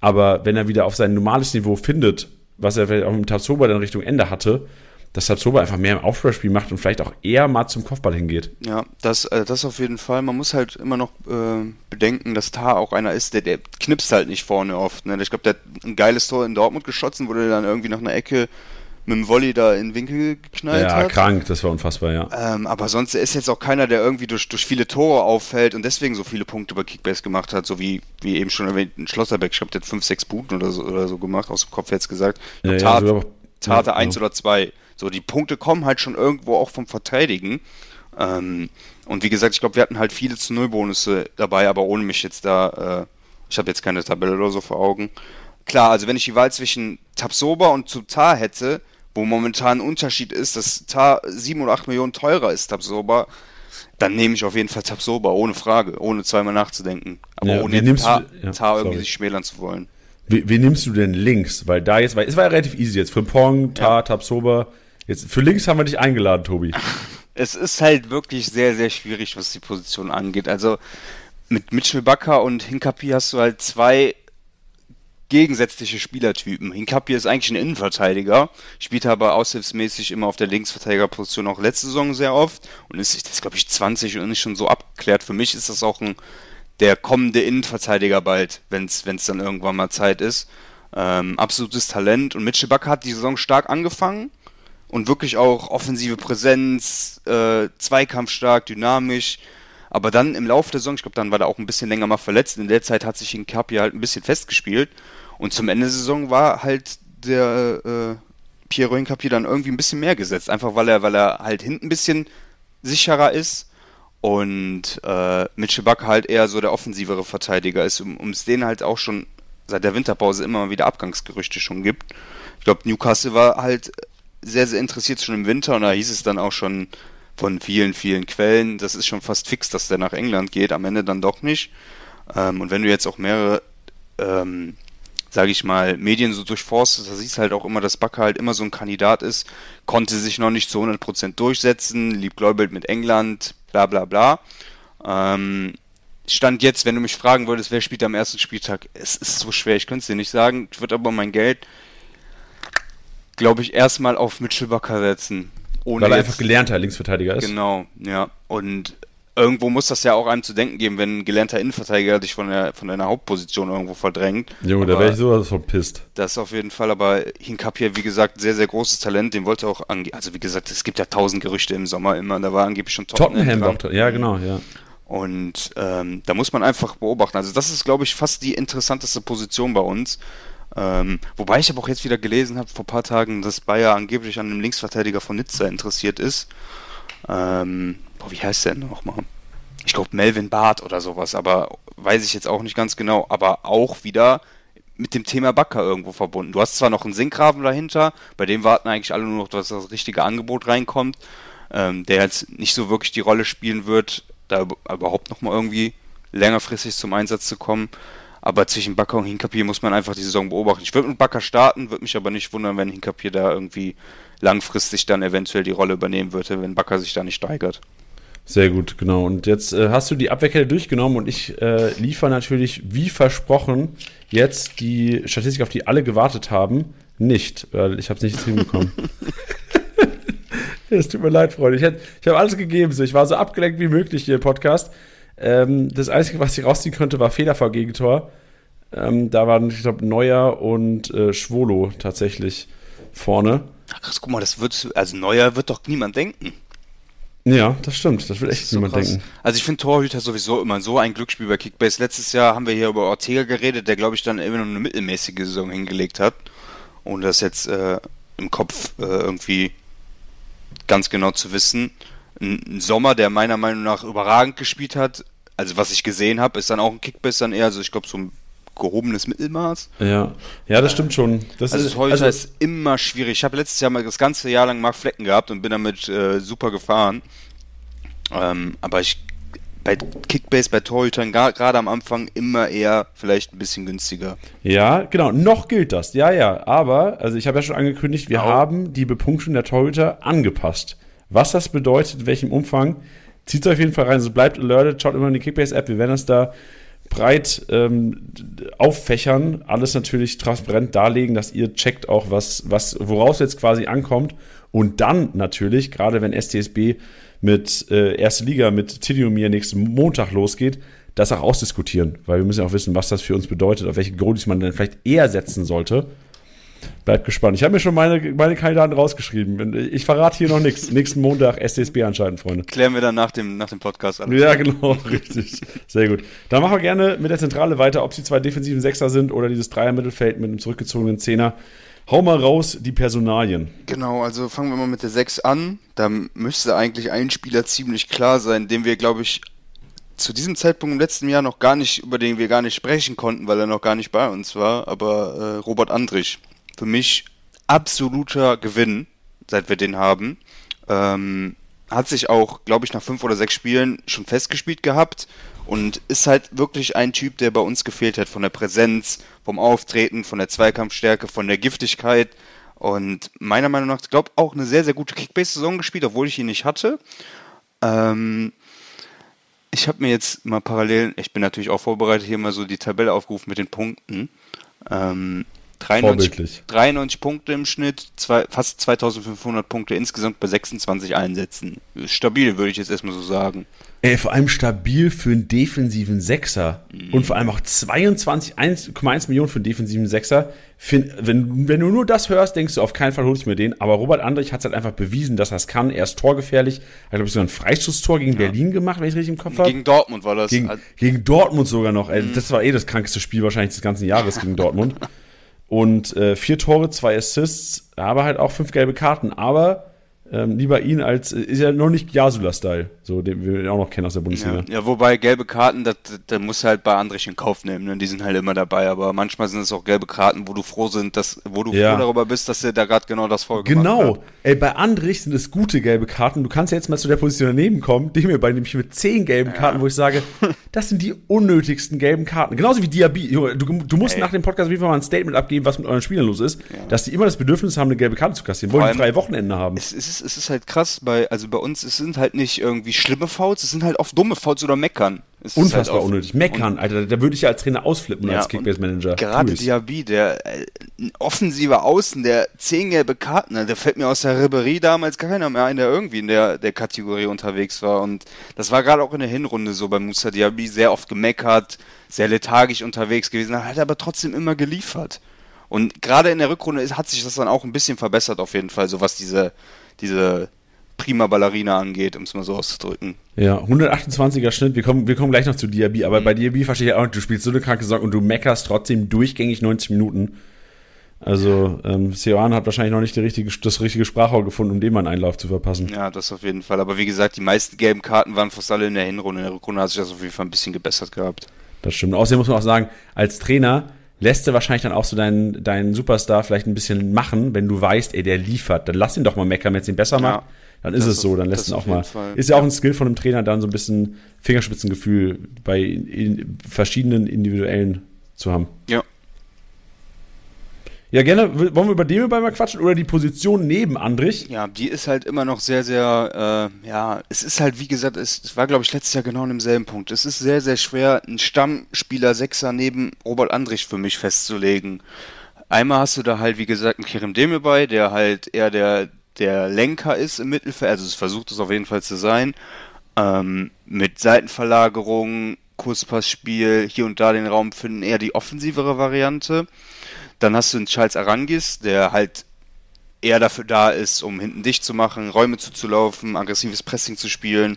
Aber wenn er wieder auf sein normales Niveau findet, was er vielleicht auch mit Tatsoba dann Richtung Ende hatte, dass Tatsoba einfach mehr im Aufbauspiel macht und vielleicht auch eher mal zum Kopfball hingeht. Ja, das, äh, das auf jeden Fall. Man muss halt immer noch äh, bedenken, dass Tar auch einer ist, der, der knipst halt nicht vorne oft. Ne? Ich glaube, der hat ein geiles Tor in Dortmund geschossen, wurde dann irgendwie nach einer Ecke mit dem Volley da in den Winkel geknallt ja, hat. Ja, krank, das war unfassbar, ja. Ähm, aber sonst ist jetzt auch keiner, der irgendwie durch, durch viele Tore auffällt und deswegen so viele Punkte bei Kickbase gemacht hat, so wie, wie eben schon erwähnt, ein Schlosserbeck. Ich glaube, der hat 5, 6 Buden oder so, oder so gemacht, aus dem Kopf jetzt gesagt. Ich glaub, ja, Tat, ja, Tate ja, 1 genau. oder 2. So, die Punkte kommen halt schon irgendwo auch vom Verteidigen. Ähm, und wie gesagt, ich glaube, wir hatten halt viele zu Null Bonusse dabei, aber ohne mich jetzt da, äh, ich habe jetzt keine Tabelle oder so vor Augen. Klar, also wenn ich die Wahl zwischen Tabsoba und Tutar hätte, wo momentan ein Unterschied ist, dass Tar 7 oder 8 Millionen teurer ist, Tabsoba, dann nehme ich auf jeden Fall Tabsoba, ohne Frage, ohne zweimal nachzudenken. Aber Ja, ohne jetzt Tar, du- ja, Tar irgendwie sich schmälern zu wollen. Wie, wie nimmst du denn links? Weil da jetzt, weil es war ja relativ easy jetzt. Frimpong, Tar, Tabsoba. Jetzt, für links haben wir dich eingeladen, Tobi. Es ist halt wirklich sehr, sehr schwierig, was die Position angeht. Also mit Mitchell Bakker und Hinkapi hast du halt zwei gegensätzliche Spielertypen. Hinkapi ist eigentlich ein Innenverteidiger, spielt aber aushilfsmäßig immer auf der Linksverteidigerposition auch letzte Saison sehr oft und ist, ist glaube ich, 20 und ist schon so abgeklärt. Für mich ist das auch ein der kommende Innenverteidiger bald, wenn es dann irgendwann mal Zeit ist. Ähm, absolutes Talent und Mitchell Bakker hat die Saison stark angefangen und wirklich auch offensive Präsenz, äh, zweikampfstark, dynamisch. Aber dann im Laufe der Saison, ich glaube, dann war er auch ein bisschen länger mal verletzt. In der Zeit hat sich Hinkapi halt ein bisschen festgespielt. Und zum Ende der Saison war halt der äh, Piero Hinkapi dann irgendwie ein bisschen mehr gesetzt. Einfach weil er, weil er halt hinten ein bisschen sicherer ist. Und äh, Mitchell Bakker halt eher so der offensivere Verteidiger ist, um, es den halt auch schon seit der Winterpause immer wieder Abgangsgerüchte schon gibt. Ich glaube, Newcastle war halt sehr, sehr interessiert schon im Winter und da hieß es dann auch schon von vielen, vielen Quellen, das ist schon fast fix, dass der nach England geht, am Ende dann doch nicht. Ähm, und wenn du jetzt auch mehrere, ähm, sage ich mal, Medien so durchforstest, da siehst du halt auch immer, dass Bakker halt immer so ein Kandidat ist, konnte sich noch nicht zu 100% durchsetzen, liebgläubelt mit England, bla bla bla. Ähm, Stand jetzt, wenn du mich fragen würdest, wer spielt am ersten Spieltag, es ist so schwer, ich könnte es dir nicht sagen. Ich würde aber mein Geld, glaube ich, erstmal auf Mitchell Bakker setzen. Ohne Weil er jetzt- einfach gelernter Linksverteidiger ist. Genau, ja. Und irgendwo muss das ja auch einem zu denken geben, wenn ein gelernter Innenverteidiger dich von, der, von deiner Hauptposition irgendwo verdrängt. Junge, da wäre ich sowas von pisst. Das auf jeden Fall, aber Hinkapia, wie gesagt, sehr, sehr großes Talent, den wollte er auch ange Also wie gesagt, es gibt ja tausend Gerüchte im Sommer immer, da war angeblich schon Tottenham war dran. Ja, genau, ja. Und ähm, da muss man einfach beobachten. Also das ist, glaube ich, fast die interessanteste Position bei uns. Ähm, wobei ich aber auch jetzt wieder gelesen habe vor ein paar Tagen, dass Bayer angeblich an einem Linksverteidiger von Nizza interessiert ist. Ähm, boah, wie heißt der denn nochmal? Ich glaube Melvin Barth oder sowas, aber weiß ich jetzt auch nicht ganz genau. Aber auch wieder mit dem Thema Backer irgendwo verbunden. Du hast zwar noch einen Sinkgraven dahinter, bei dem warten eigentlich alle nur noch, dass das richtige Angebot reinkommt, ähm, der jetzt nicht so wirklich die Rolle spielen wird, da über- überhaupt nochmal irgendwie längerfristig zum Einsatz zu kommen. Aber zwischen Bakker und Hinkapier muss man einfach die Saison beobachten. Ich würde mit Bakker starten, würde mich aber nicht wundern, wenn Hinkapier da irgendwie langfristig dann eventuell die Rolle übernehmen würde, wenn Bakker sich da nicht steigert. Sehr gut, genau. Und jetzt äh, hast du die Abwehrkette durchgenommen und ich äh, liefere natürlich, wie versprochen, jetzt die Statistik, auf die alle gewartet haben, nicht, weil ich habe es nicht hinbekommen. Es tut mir leid, Freunde. Ich, hätt- ich habe alles gegeben. So. Ich war so abgelenkt wie möglich hier im Podcast. Ähm, das Einzige, was ich rausziehen konnte, war Fehler vor Gegentor. Ähm, da waren, ich glaube, Neuer und äh, Schwolo tatsächlich vorne. Ach krass, guck mal, das wird, also Neuer wird doch niemand denken. Ja, das stimmt. Das will Das echt so niemand krass. denken. Also ich finde Torhüter sowieso immer so ein Glücksspiel bei Kickbase. Letztes Jahr haben wir hier über Ortega geredet, der glaube ich dann immer nur eine mittelmäßige Saison hingelegt hat. Ohne das jetzt äh, im Kopf äh, irgendwie ganz genau zu wissen. Ein, ein Sommer, der meiner Meinung nach überragend gespielt hat, also was ich gesehen habe, ist dann auch ein Kickbase dann eher, also ich glaube so ein gehobenes Mittelmaß. Ja, ja, das stimmt schon. Das Also ist, Torhüter also, ist immer schwierig. Ich habe letztes Jahr mal das ganze Jahr lang Mark Flecken gehabt und bin damit äh, super gefahren. Ähm, aber ich bei Kickbase, bei Torhütern, gerade am Anfang immer eher vielleicht ein bisschen günstiger. ja, genau. Noch gilt das. Ja, ja. Aber, also ich habe ja schon angekündigt, wir Au. haben die Bepunktung der Torhüter angepasst. Was das bedeutet, in welchem Umfang, zieht es auf jeden Fall rein. Also bleibt alerted, schaut immer in die Kickbase-App. Wir werden das da breit ähm, auffächern, alles natürlich transparent darlegen, dass ihr checkt auch, was, was, woraus jetzt quasi ankommt. Und dann natürlich, gerade wenn STSB mit äh, erste Liga mit Tidiumir nächsten Montag losgeht, das auch ausdiskutieren, weil wir müssen ja auch wissen, was das für uns bedeutet, auf welche Goalies man dann vielleicht eher setzen sollte. Bleibt gespannt. Ich habe mir schon meine, meine Kandidaten rausgeschrieben. Ich verrate hier noch nichts. Nächsten Montag STSB anscheinend, Freunde. Klären wir dann nach dem, nach dem Podcast an. Ja, genau, richtig. Sehr gut. Dann machen wir gerne mit der Zentrale weiter, ob sie zwei defensiven Sechser sind oder dieses Dreier-Mittelfeld mit einem zurückgezogenen Zehner. Hau mal raus die Personalien. Genau, also fangen wir mal mit der 6 an. Da müsste eigentlich ein Spieler ziemlich klar sein, den wir, glaube ich, zu diesem Zeitpunkt im letzten Jahr noch gar nicht, über den wir gar nicht sprechen konnten, weil er noch gar nicht bei uns war, aber äh, Robert Andrich. Für mich absoluter Gewinn, seit wir den haben. Ähm, hat sich auch, glaube ich, nach fünf oder sechs Spielen schon festgespielt gehabt und ist halt wirklich ein Typ, der bei uns gefehlt hat, von der Präsenz, vom Auftreten, von der Zweikampfstärke, von der Giftigkeit. Und meiner Meinung nach, glaube auch eine sehr, sehr gute Kickbase-Saison gespielt, obwohl ich ihn nicht hatte. Ähm, ich habe mir jetzt mal parallel, ich bin natürlich auch vorbereitet, hier mal so die Tabelle aufgerufen mit den Punkten. Ähm, 93, 93 Punkte im Schnitt, zwei, fast 2500 Punkte insgesamt bei 26 Einsätzen. Stabil, würde ich jetzt erstmal so sagen. Ey, vor allem stabil für einen defensiven Sechser. Mhm. Und vor allem auch 22,1 Millionen für einen defensiven Sechser. Find, wenn, wenn du nur das hörst, denkst du, auf keinen Fall holst du mir den. Aber Robert Andrich hat es halt einfach bewiesen, dass er es kann. Er ist torgefährlich. Er hat, glaube ich, sogar ein Freistoßtor gegen ja. Berlin gemacht, wenn ich richtig im Kopf habe. Gegen Dortmund war das. Gegen, gegen Dortmund sogar noch. Ey, mhm. Das war eh das krankste Spiel wahrscheinlich des ganzen Jahres gegen Dortmund. Und äh, vier Tore, zwei Assists, aber halt auch fünf gelbe Karten. Aber ähm, lieber ihn als, ist ja noch nicht Jasula-Style, so den wir auch noch kennen aus der Bundesliga. Ja, ja wobei gelbe Karten, das, das muss halt bei Andrich in Kauf nehmen, ne? die sind halt immer dabei, aber manchmal sind es auch gelbe Karten, wo du froh sind, dass, wo du ja. froh darüber bist, dass er da gerade genau das voll Genau, ey, bei Andrich sind es gute gelbe Karten, du kannst ja jetzt mal zu der Position daneben kommen, die mir bei nämlich mit zehn gelben ja. Karten, wo ich sage, das sind die unnötigsten gelben Karten, genauso wie Diaby, du, du musst ey. nach dem Podcast auf jeden Fall mal ein Statement abgeben, was mit euren Spielern los ist, dass die immer das Bedürfnis haben, eine gelbe Karte zu kassieren, wollen die drei Wochenende haben. Es, es, ist, es ist halt krass, bei, also bei uns, es sind halt nicht irgendwie schlimme Fouls, es sind halt oft dumme Fouls oder Meckern. Es Unfassbar halt unnötig. Meckern, Alter, da würde ich ja als Trainer ausflippen ja, als Kickbase-Manager. Gerade Diaby, der äh, offensiver Außen, der zehn gelbe Karten, der fällt mir aus der Ribery damals keiner mehr ein, der irgendwie in der, der Kategorie unterwegs war. Und das war gerade auch in der Hinrunde so bei Musa Diaby, sehr oft gemeckert, sehr lethargisch unterwegs gewesen, hat aber trotzdem immer geliefert. Und gerade in der Rückrunde hat sich das dann auch ein bisschen verbessert auf jeden Fall, so was diese, diese prima Ballerina angeht, um es mal so auszudrücken. Ja, 128er Schnitt, wir kommen, wir kommen gleich noch zu Diaby, aber mhm. bei Diaby verstehe ich auch, du spielst so eine kranke Saison und du meckerst trotzdem durchgängig 90 Minuten. Also, ähm, Sioane hat wahrscheinlich noch nicht richtige, das richtige Sprachrohr gefunden, um dem einen Einlauf zu verpassen. Ja, das auf jeden Fall. Aber wie gesagt, die meisten gelben Karten waren fast alle in der Hinrunde. In der Rückrunde hat sich das auf jeden Fall ein bisschen gebessert gehabt. Das stimmt. Außerdem muss man auch sagen, als Trainer lässt du wahrscheinlich dann auch so deinen, deinen Superstar vielleicht ein bisschen machen, wenn du weißt, ey, der liefert. Dann lass ihn doch mal meckern, wenn es ihn besser ja. macht dann ist es so, dann lässt ihn auch mal. Fall. Ist ja auch ein Skill von einem Trainer, dann so ein bisschen Fingerspitzengefühl bei in verschiedenen individuellen zu haben. Ja. Ja, gerne. Wollen wir über den mal quatschen oder die Position neben Andrich? Ja, die ist halt immer noch sehr, sehr, äh, ja, es ist halt, wie gesagt, es, war, glaube ich, letztes Jahr genau an demselben Punkt. Es ist sehr, sehr schwer, einen Stammspieler Sechser neben Robert Andrich für mich festzulegen. Einmal hast du da halt, wie gesagt, einen Kerem Demir bei, der halt eher der, der Lenker ist im Mittelfeld, also es versucht es auf jeden Fall zu sein, ähm, mit Seitenverlagerung, Kurzpassspiel, hier und da den Raum finden, eher die offensivere Variante. Dann hast du einen Charles Arangis, der halt eher dafür da ist, um hinten dicht zu machen, Räume zuzulaufen, aggressives Pressing zu spielen.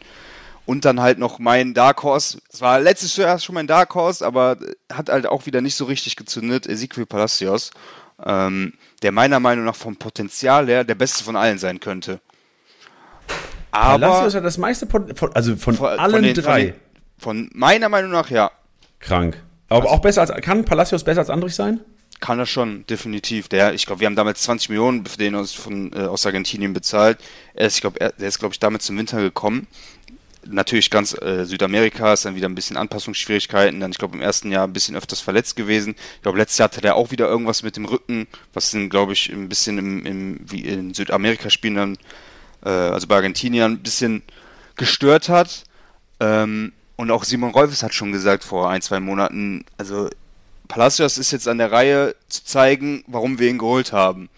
Und dann halt noch mein Dark Horse. Es war letztes Jahr schon mein Dark Horse, aber hat halt auch wieder nicht so richtig gezündet. Ezequiel Palacios ähm, der meiner Meinung nach vom Potenzial her der beste von allen sein könnte. Aber Palacios hat das meiste, von, also von, von allen von den, drei. Von, von, meiner Meinung nach, ja. Krank. Aber also, auch besser als, kann Palacios besser als Andrich sein? Kann er schon, definitiv. Der, ich glaube, wir haben damals 20 Millionen für den aus, von, äh, aus Argentinien bezahlt. Er ist, ich glaube, der ist, glaube ich, damit zum Winter gekommen natürlich ganz äh, Südamerika ist dann wieder ein bisschen Anpassungsschwierigkeiten. Dann, ich glaube, im ersten Jahr ein bisschen öfters verletzt gewesen. Ich glaube, letztes Jahr hatte der auch wieder irgendwas mit dem Rücken, was dann, glaube ich, ein bisschen im, im wie in Südamerika spielen dann äh, also bei Argentiniern, ein bisschen gestört hat. Ähm, und auch Simon Rolfes hat schon gesagt vor ein, zwei Monaten, also Palacios ist jetzt an der Reihe zu zeigen, warum wir ihn geholt haben.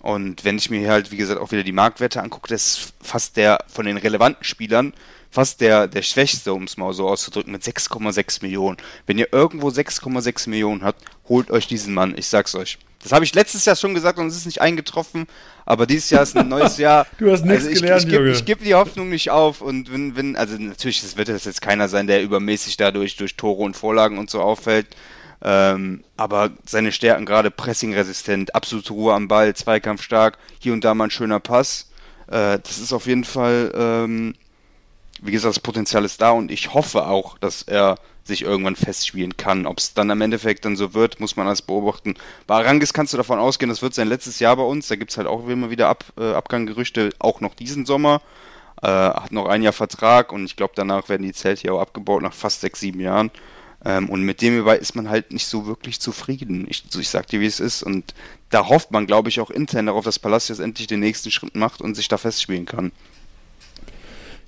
Und wenn ich mir hier halt, wie gesagt, auch wieder die Marktwerte angucke, das ist fast der von den relevanten Spielern, fast der, der schwächste, um es mal so auszudrücken, mit 6,6 Millionen. Wenn ihr irgendwo 6,6 Millionen habt, holt euch diesen Mann, ich sag's euch. Das habe ich letztes Jahr schon gesagt und es ist nicht eingetroffen, aber dieses Jahr ist ein neues Jahr. du hast nichts also gelernt, ich. Ich gebe die Hoffnung nicht auf und wenn, wenn, also natürlich, es wird jetzt keiner sein, der übermäßig dadurch durch Tore und Vorlagen und so auffällt. Ähm, aber seine Stärken gerade pressingresistent, absolute Ruhe am Ball, zweikampfstark, hier und da mal ein schöner Pass. Äh, das ist auf jeden Fall, ähm, wie gesagt, das Potenzial ist da und ich hoffe auch, dass er sich irgendwann festspielen kann. Ob es dann am Endeffekt dann so wird, muss man alles beobachten. Bei Arangis kannst du davon ausgehen, das wird sein letztes Jahr bei uns. Da gibt es halt auch immer wieder Ab, äh, Abganggerüchte, auch noch diesen Sommer. Äh, hat noch ein Jahr Vertrag und ich glaube, danach werden die Zelte hier auch abgebaut nach fast sechs, sieben Jahren. Ähm, und mit dem hierbei ist man halt nicht so wirklich zufrieden. Ich, ich sag dir, wie es ist. Und da hofft man, glaube ich, auch intern darauf, dass Palacios endlich den nächsten Schritt macht und sich da festspielen kann.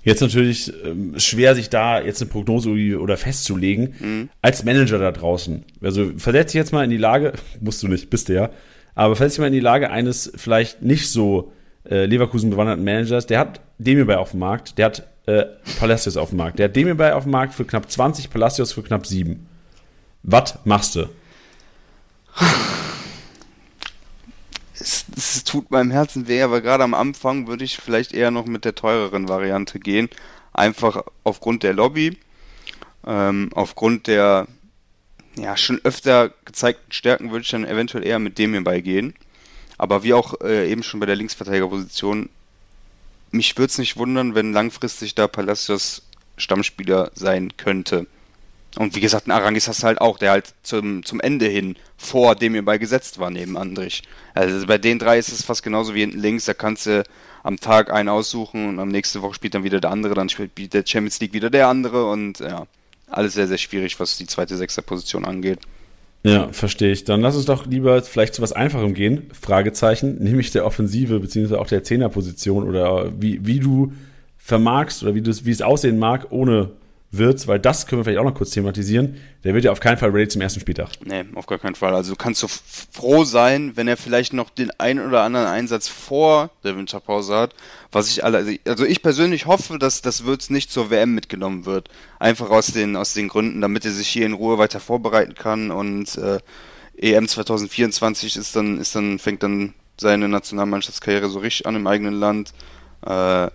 Jetzt natürlich ähm, schwer, sich da jetzt eine Prognose oder festzulegen. Mhm. Als Manager da draußen. Also versetz dich jetzt mal in die Lage, musst du nicht, bist du ja, aber versetz dich mal in die Lage eines vielleicht nicht so äh, Leverkusen bewanderten Managers. Der hat Demirbay auf dem Markt, der hat äh, Palacios auf dem Markt. Der hat Demirbay auf dem Markt für knapp 20, Palacios für knapp 7. Was machst du? es, es, tut meinem Herzen weh, aber gerade am Anfang würde ich vielleicht eher noch mit der teureren Variante gehen. Einfach aufgrund der Lobby, ähm, aufgrund der ja schon öfter gezeigten Stärken würde ich dann eventuell eher mit dem hierbei gehen. Aber wie auch äh, eben schon bei der Linksverteidigerposition, mich würde es nicht wundern, wenn langfristig da Palacios Stammspieler sein könnte. Und wie gesagt, ein Arangis hast du halt auch, der halt zum, zum Ende hin vor dem hierbei gesetzt war, neben Andrich. Also bei den drei ist es fast genauso wie hinten links, da kannst du am Tag einen aussuchen und am nächsten Woche spielt dann wieder der andere, dann spielt der Champions League wieder der andere und ja, alles sehr, sehr schwierig, was die zweite Sechster-Position angeht. Ja, verstehe ich. Dann lass uns doch lieber vielleicht zu was Einfachem gehen, Fragezeichen, nämlich der Offensive beziehungsweise auch der Zehner-Position oder wie, wie du vermagst oder wie, wie es aussehen mag, ohne wird, weil das können wir vielleicht auch noch kurz thematisieren, der wird ja auf keinen Fall ready zum ersten Spieltag. Nee, auf gar keinen Fall. Also kannst du froh sein, wenn er vielleicht noch den einen oder anderen Einsatz vor der Winterpause hat. Was ich alle, also, also ich persönlich hoffe, dass das Würz nicht zur WM mitgenommen wird. Einfach aus den, aus den Gründen, damit er sich hier in Ruhe weiter vorbereiten kann und äh, EM 2024 ist dann, ist dann, fängt dann seine Nationalmannschaftskarriere so richtig an im eigenen Land. Äh,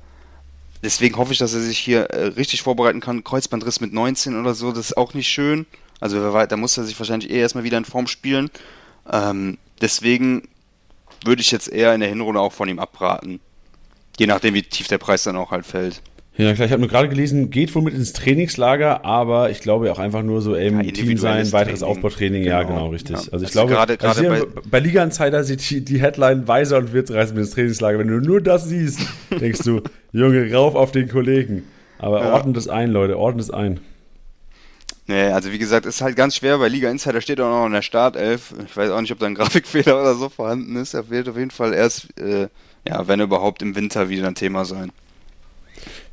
Deswegen hoffe ich, dass er sich hier äh, richtig vorbereiten kann. Kreuzbandriss mit 19 oder so, das ist auch nicht schön. Also da muss er sich wahrscheinlich eh erstmal wieder in Form spielen. Ähm, deswegen würde ich jetzt eher in der Hinrunde auch von ihm abraten. Je nachdem, wie tief der Preis dann auch halt fällt. Ja, klar, ich habe nur gerade gelesen, geht wohl mit ins Trainingslager, aber ich glaube auch einfach nur so im ja, Team sein, weiteres Training. Aufbautraining, genau. ja, genau, richtig. Ja. Also ich also glaube, gerade, also gerade bei, bei Liga Insider sieht die, die Headline Weiser und Wirtz reisen mit ins Trainingslager. Wenn du nur das siehst, denkst du, Junge, rauf auf den Kollegen. Aber ja. ordnet es ein, Leute, ordnet es ein. Nee, also wie gesagt, ist halt ganz schwer, bei Liga Insider steht auch noch in der Startelf. Ich weiß auch nicht, ob da ein Grafikfehler oder so vorhanden ist. Er wird auf jeden Fall erst, äh, ja, wenn überhaupt im Winter wieder ein Thema sein.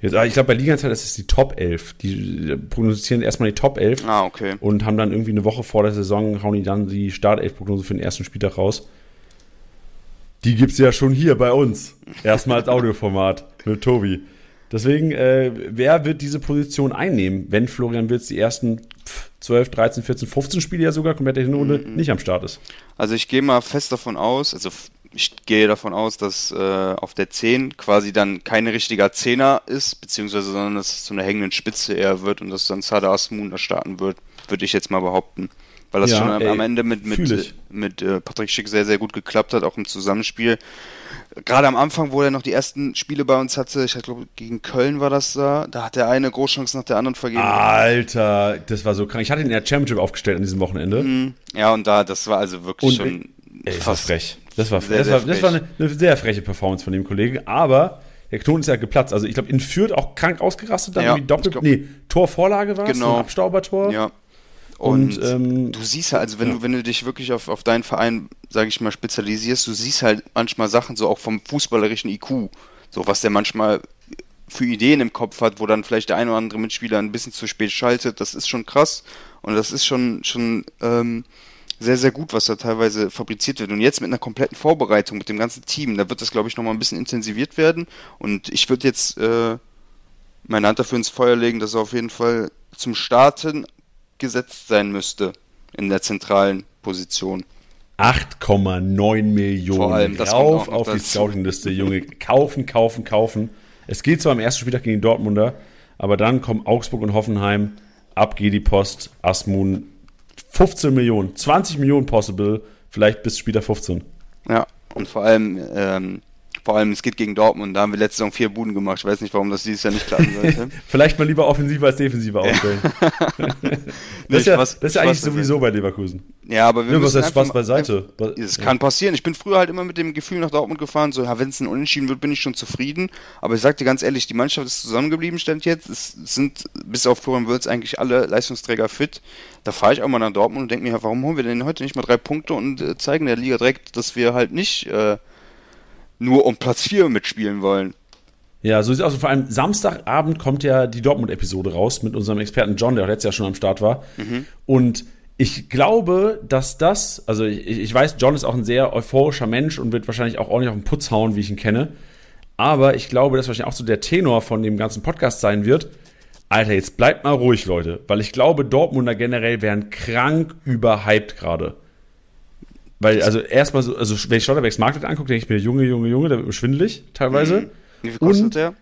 Jetzt, ah, ich glaube, bei Liga-Zeit ist es die Top 11. Die prognostizieren erstmal die Top 11. Ah, okay. Und haben dann irgendwie eine Woche vor der Saison, hauen die dann die Start-11-Prognose für den ersten Spieltag raus. Die gibt es ja schon hier bei uns. Erstmal als Audioformat mit Tobi. Deswegen, äh, wer wird diese Position einnehmen, wenn Florian Wirtz die ersten 12, 13, 14, 15 Spiele ja sogar komplett der Hinrunde mm -mm. nicht am Start ist? Also ich gehe mal fest davon aus, also ich gehe davon aus, dass äh, auf der 10 quasi dann kein richtiger Zehner ist, beziehungsweise sondern dass es zu einer hängenden Spitze eher wird und dass dann Sada Asmun da starten wird, würde ich jetzt mal behaupten. Weil das ja, schon ey, am Ende mit, mit, mit, mit äh, Patrick Schick sehr, sehr gut geklappt hat, auch im Zusammenspiel. Gerade am Anfang, wo er noch die ersten Spiele bei uns hatte, ich glaube, gegen Köln war das da, da hat er eine Großchance nach der anderen vergeben. Alter, das war so krank. Ich hatte ihn in der Championship aufgestellt an diesem Wochenende. Mhm. Ja, und da, das war also wirklich und, schon. Ey, fast frech. Das war, sehr, das, war, das war eine, eine, sehr freche Performance von dem Kollegen, aber der Knoten ist ja geplatzt. Also ich glaube, in Fürth auch krank ausgerastet, dann ja, irgendwie doppelt. Glaub, nee, Torvorlage war es, genau. ein Abstaubertor. Ja. Und, und ähm, du siehst halt, also wenn ja. du, wenn du dich wirklich auf, auf deinen Verein, sage ich mal, spezialisierst, du siehst halt manchmal Sachen so auch vom fußballerischen IQ. So was der manchmal für Ideen im Kopf hat, wo dann vielleicht der ein oder andere Mitspieler ein bisschen zu spät schaltet, das ist schon krass. Und das ist schon, schon ähm, sehr, sehr gut, was da teilweise fabriziert wird. Und jetzt mit einer kompletten Vorbereitung, mit dem ganzen Team, da wird das, glaube ich, nochmal ein bisschen intensiviert werden. Und ich würde jetzt äh, meine Hand dafür ins Feuer legen, dass er auf jeden Fall zum Starten gesetzt sein müsste in der zentralen Position. 8,9 Millionen. Vor allem, das noch auf die. Scouting-Liste, Junge. Kaufen, kaufen, kaufen. Es geht zwar am ersten Spieltag gegen Dortmunder, aber dann kommen Augsburg und Hoffenheim. Ab geht die Post. Asmun 15 Millionen, 20 Millionen possible, vielleicht bis Spieltag 15. Ja, und vor allem, ähm, vor allem, es geht gegen Dortmund, da haben wir letzte Saison vier Buden gemacht. Ich weiß nicht, warum das dieses Jahr nicht klappen sollte. Vielleicht mal lieber offensiver als defensiver aufstellen. das ist ja, das ist ja eigentlich sowieso bei Leverkusen. Ja, aber wir Ja, was müssen heißt Spaß beiseite? Es kann passieren. Ich bin früher halt immer mit dem Gefühl nach Dortmund gefahren, so, wenn es ein Unentschieden wird, bin ich schon zufrieden. Aber ich sag dir ganz ehrlich, die Mannschaft ist zusammengeblieben, stand jetzt. Es sind bis auf Florian Wirtz eigentlich alle Leistungsträger fit. Da fahre ich auch mal nach Dortmund und denke mir, warum holen wir denn heute nicht mal drei Punkte und äh, zeigen der Liga direkt, dass wir halt nicht äh, nur um Platz 4 mitspielen wollen. Ja, so sieht es aus. Und vor allem Samstagabend kommt ja die Dortmund-Episode raus mit unserem Experten John, der auch letztes Jahr schon am Start war. Und ich glaube, dass das, also ich, ich weiß, John ist auch ein sehr euphorischer Mensch und wird wahrscheinlich auch ordentlich auf den Putz hauen, wie ich ihn kenne. Aber ich glaube, dass wahrscheinlich auch so der Tenor von dem ganzen Podcast sein wird. Alter, jetzt bleibt mal ruhig, Leute. Weil ich glaube, Dortmunder generell wären krank überhyped gerade. Weil, also erstmal so, also wenn ich Schlotterbecks Marktwert angucke, denke ich mir, Junge, Junge, Junge, da wird mir schwindelig teilweise. Wie viel kostet Und- der?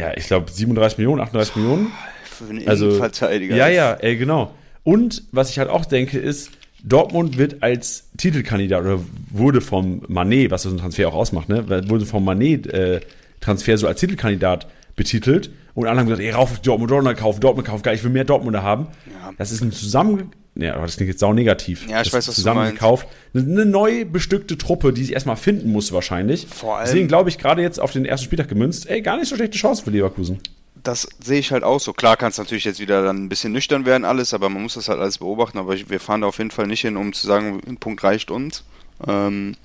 Ja, ich glaube 37 Millionen, 38 Millionen. Für einen Also, Innenverteidiger. Ja, ja, ey, genau. Und was ich halt auch denke, ist, Dortmund wird als Titelkandidat oder wurde vom Manet, was so ein Transfer auch ausmacht, ne, wurde vom Manet-Transfer so als Titelkandidat betitelt. Und alle haben gesagt, ey, rauf auf Dortmund, Dortmund kaufen, Dortmund kaufen, geil, ich will mehr Dortmunder haben. Ja. Das ist ein zusammen, ja, aber das klingt jetzt sau negativ. Ja, ich Das weiß, was du zusammen meinst. Eine, neu bestückte Truppe, die sich erstmal finden muss wahrscheinlich. Vor allem- Deswegen glaube ich gerade jetzt auf den ersten Spieltag gemünzt, ey, gar nicht so schlechte Chance für Leverkusen. das sehe ich halt auch so. Klar kann es natürlich jetzt wieder dann ein bisschen nüchtern werden alles, aber man muss das halt alles beobachten. Aber wir fahren da auf jeden Fall nicht hin, um zu sagen, ein Punkt reicht uns. Ähm,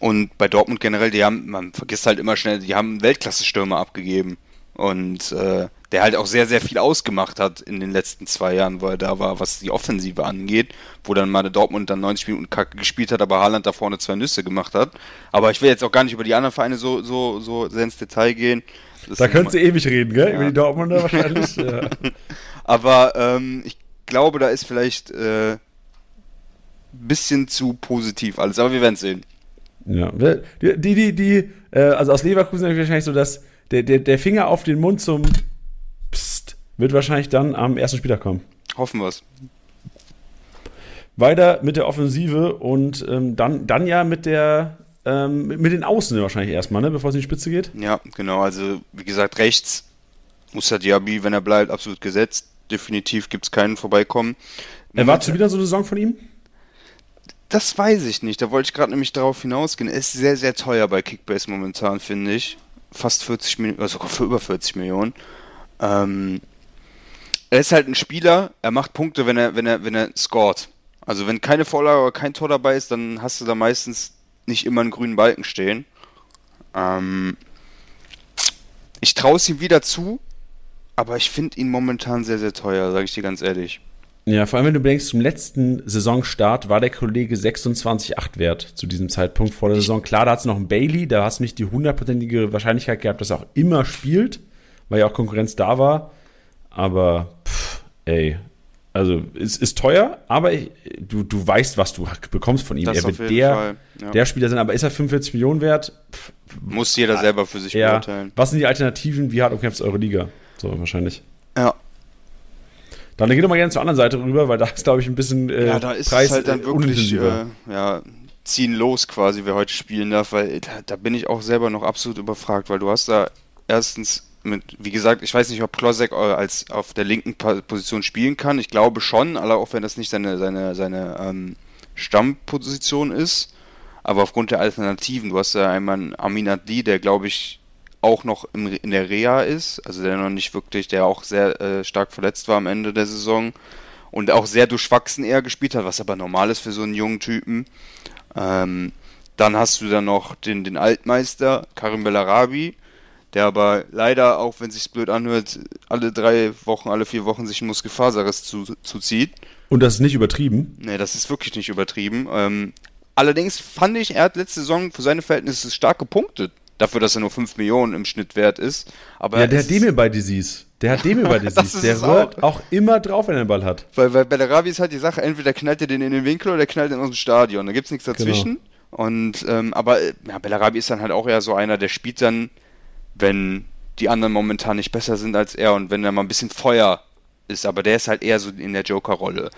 und bei Dortmund generell, die haben, man vergisst halt immer schnell, die haben einen Weltklasse-Stürmer abgegeben. Und äh, der halt auch sehr, sehr viel ausgemacht hat in den letzten zwei Jahren, wo er da war, was die Offensive angeht, wo dann mal der Dortmund dann 90 Minuten Kacke gespielt hat, aber Haaland da vorne zwei Nüsse gemacht hat. Aber ich will jetzt auch gar nicht über die anderen Vereine so, so, so sehr ins Detail gehen. Das Da könntest du ewig reden, gell? Ja. Über die Dortmunder wahrscheinlich. ja. Aber ähm, ich glaube, da ist vielleicht äh, bisschen zu positiv alles. Aber wir werden sehen. Ja, die, die, die, die äh, also aus Leverkusen ist wahrscheinlich so, dass der, der, der Finger auf den Mund zum Psst wird wahrscheinlich dann am ersten Spieltag kommen. Hoffen wir es. Weiter mit der Offensive und ähm, dann, dann ja mit der ähm, mit den Außen wahrscheinlich erstmal, ne, bevor es in die Spitze geht. Ja, genau. Also, wie gesagt, rechts Musa Diaby, wenn er bleibt, absolut gesetzt. Definitiv gibt es keinen Vorbeikommen. Erwartest du wieder so eine Saison von ihm? Das weiß ich nicht. Da wollte ich gerade nämlich darauf hinausgehen. Er ist sehr, sehr teuer bei Kickbase momentan, finde ich. Fast 40 Millionen, also für über 40 Millionen. Ähm, er ist halt ein Spieler, er macht Punkte, wenn er, wenn er, wenn er scored. Also wenn keine Vorlage oder kein Tor dabei ist, dann hast du da meistens nicht immer einen grünen Balken stehen. Ähm, ich traue es ihm wieder zu, aber ich finde ihn momentan sehr, sehr teuer, sage ich dir ganz ehrlich. Ja, vor allem, wenn du bedenkst, zum letzten Saisonstart war der Kollege 26,8 wert zu diesem Zeitpunkt vor der Saison. Klar, da hat es noch einen Bailey, da hast du nicht die hundertprozentige Wahrscheinlichkeit gehabt, dass er auch immer spielt, weil ja auch Konkurrenz da war. Aber, pff, ey, also es ist teuer, aber ich, du, du weißt, was du bekommst von ihm. Das er wird der, Fall, ja. der Spieler sein, aber ist er 45 Millionen wert? Pff, Muss jeder selber für sich ja. beurteilen. Was sind die Alternativen? Wie hart umkämpft eure Liga? So, wahrscheinlich. Ja. Dann geh doch mal gerne zur anderen Seite rüber, weil da ist, glaube ich, ein bisschen äh, Ja, da ist Preis halt dann äh, wirklich äh, ja, ziehen los quasi, wer heute spielen darf, weil da, da bin ich auch selber noch absolut überfragt, weil du hast da erstens mit, wie gesagt, ich weiß nicht, ob Klosek äh, als auf der linken Position spielen kann. Ich glaube schon, auch wenn das nicht seine, seine, seine ähm, Stammposition ist. Aber aufgrund der Alternativen, du hast ja einmal einen Amin Adli, der glaube ich auch noch im, in der Reha ist, also der noch nicht wirklich, der auch sehr äh, stark verletzt war am Ende der Saison und auch sehr durchwachsen eher gespielt hat, was aber normal ist für so einen jungen Typen. Ähm, dann hast du dann noch den, den Altmeister, Karim Bellarabi, der aber leider, auch wenn sich's blöd anhört, alle drei Wochen, alle vier Wochen sich einen Muskelfaserriss zu, zuzieht. Und das ist nicht übertrieben? Nee, das ist wirklich nicht übertrieben. Ähm, allerdings fand ich, er hat letzte Saison für seine Verhältnisse stark gepunktet. Dafür, dass er nur 5 Millionen im Schnitt wert ist. Aber ja, der es hat Demir bei Disease. Der hat Demir bei Disease. Der es rührt auch. immer drauf, wenn er den Ball hat. Weil, weil bei der Ravi ist halt die Sache, entweder knallt er den in den Winkel oder der knallt ihn aus dem Stadion. Da gibt's nichts dazwischen. Und ähm, aber äh, ja, Bellarabi ist dann halt auch eher so einer, der spielt dann, wenn die anderen momentan nicht besser sind als er und wenn er mal ein bisschen Feuer ist, aber der ist halt eher so in der Joker-Rolle.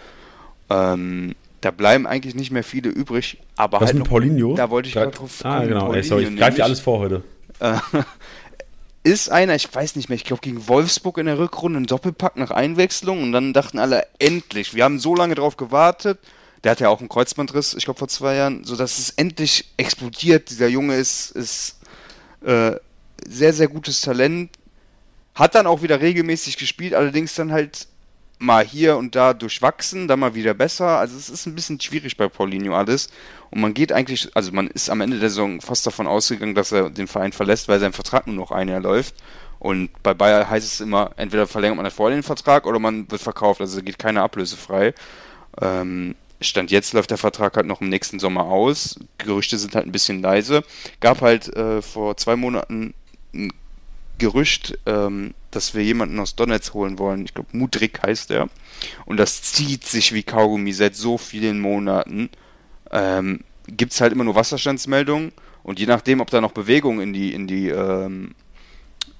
Ähm, da bleiben eigentlich nicht mehr viele übrig, aber Was halt mit noch, Paulinho? da wollte ich gerade drauf Ah, genau. Ey, sorry, ich greife dir alles vor heute. Äh, ist einer, ich weiß nicht mehr, ich glaube gegen Wolfsburg in der Rückrunde ein Doppelpack nach Einwechslung und dann dachten alle, endlich, wir haben so lange drauf gewartet. Der hat ja auch einen Kreuzbandriss, ich glaube vor zwei Jahren, so dass es endlich explodiert. Dieser Junge ist, ist äh, sehr, sehr gutes Talent. Hat dann auch wieder regelmäßig gespielt, allerdings dann halt mal hier und da durchwachsen, dann mal wieder besser. Also es ist ein bisschen schwierig bei Paulinho alles. Und man geht eigentlich, also man ist am Ende der Saison fast davon ausgegangen, dass er den Verein verlässt, weil sein Vertrag nur noch ein Jahr läuft. Und bei Bayer heißt es immer, entweder verlängert man vorher den Vertrag oder man wird verkauft. Also geht keine Ablöse frei. Ähm, Stand jetzt läuft der Vertrag halt noch im nächsten Sommer aus. Gerüchte sind halt ein bisschen leise. Gab halt äh, vor zwei Monaten ein Gerücht, ähm, dass wir jemanden aus Donetsk holen wollen. Ich glaube, Mudrik heißt er. Und das zieht sich wie Kaugummi seit so vielen Monaten. Ähm, Gibt es halt immer nur Wasserstandsmeldungen. Und je nachdem, ob da noch Bewegung in die, in die ähm,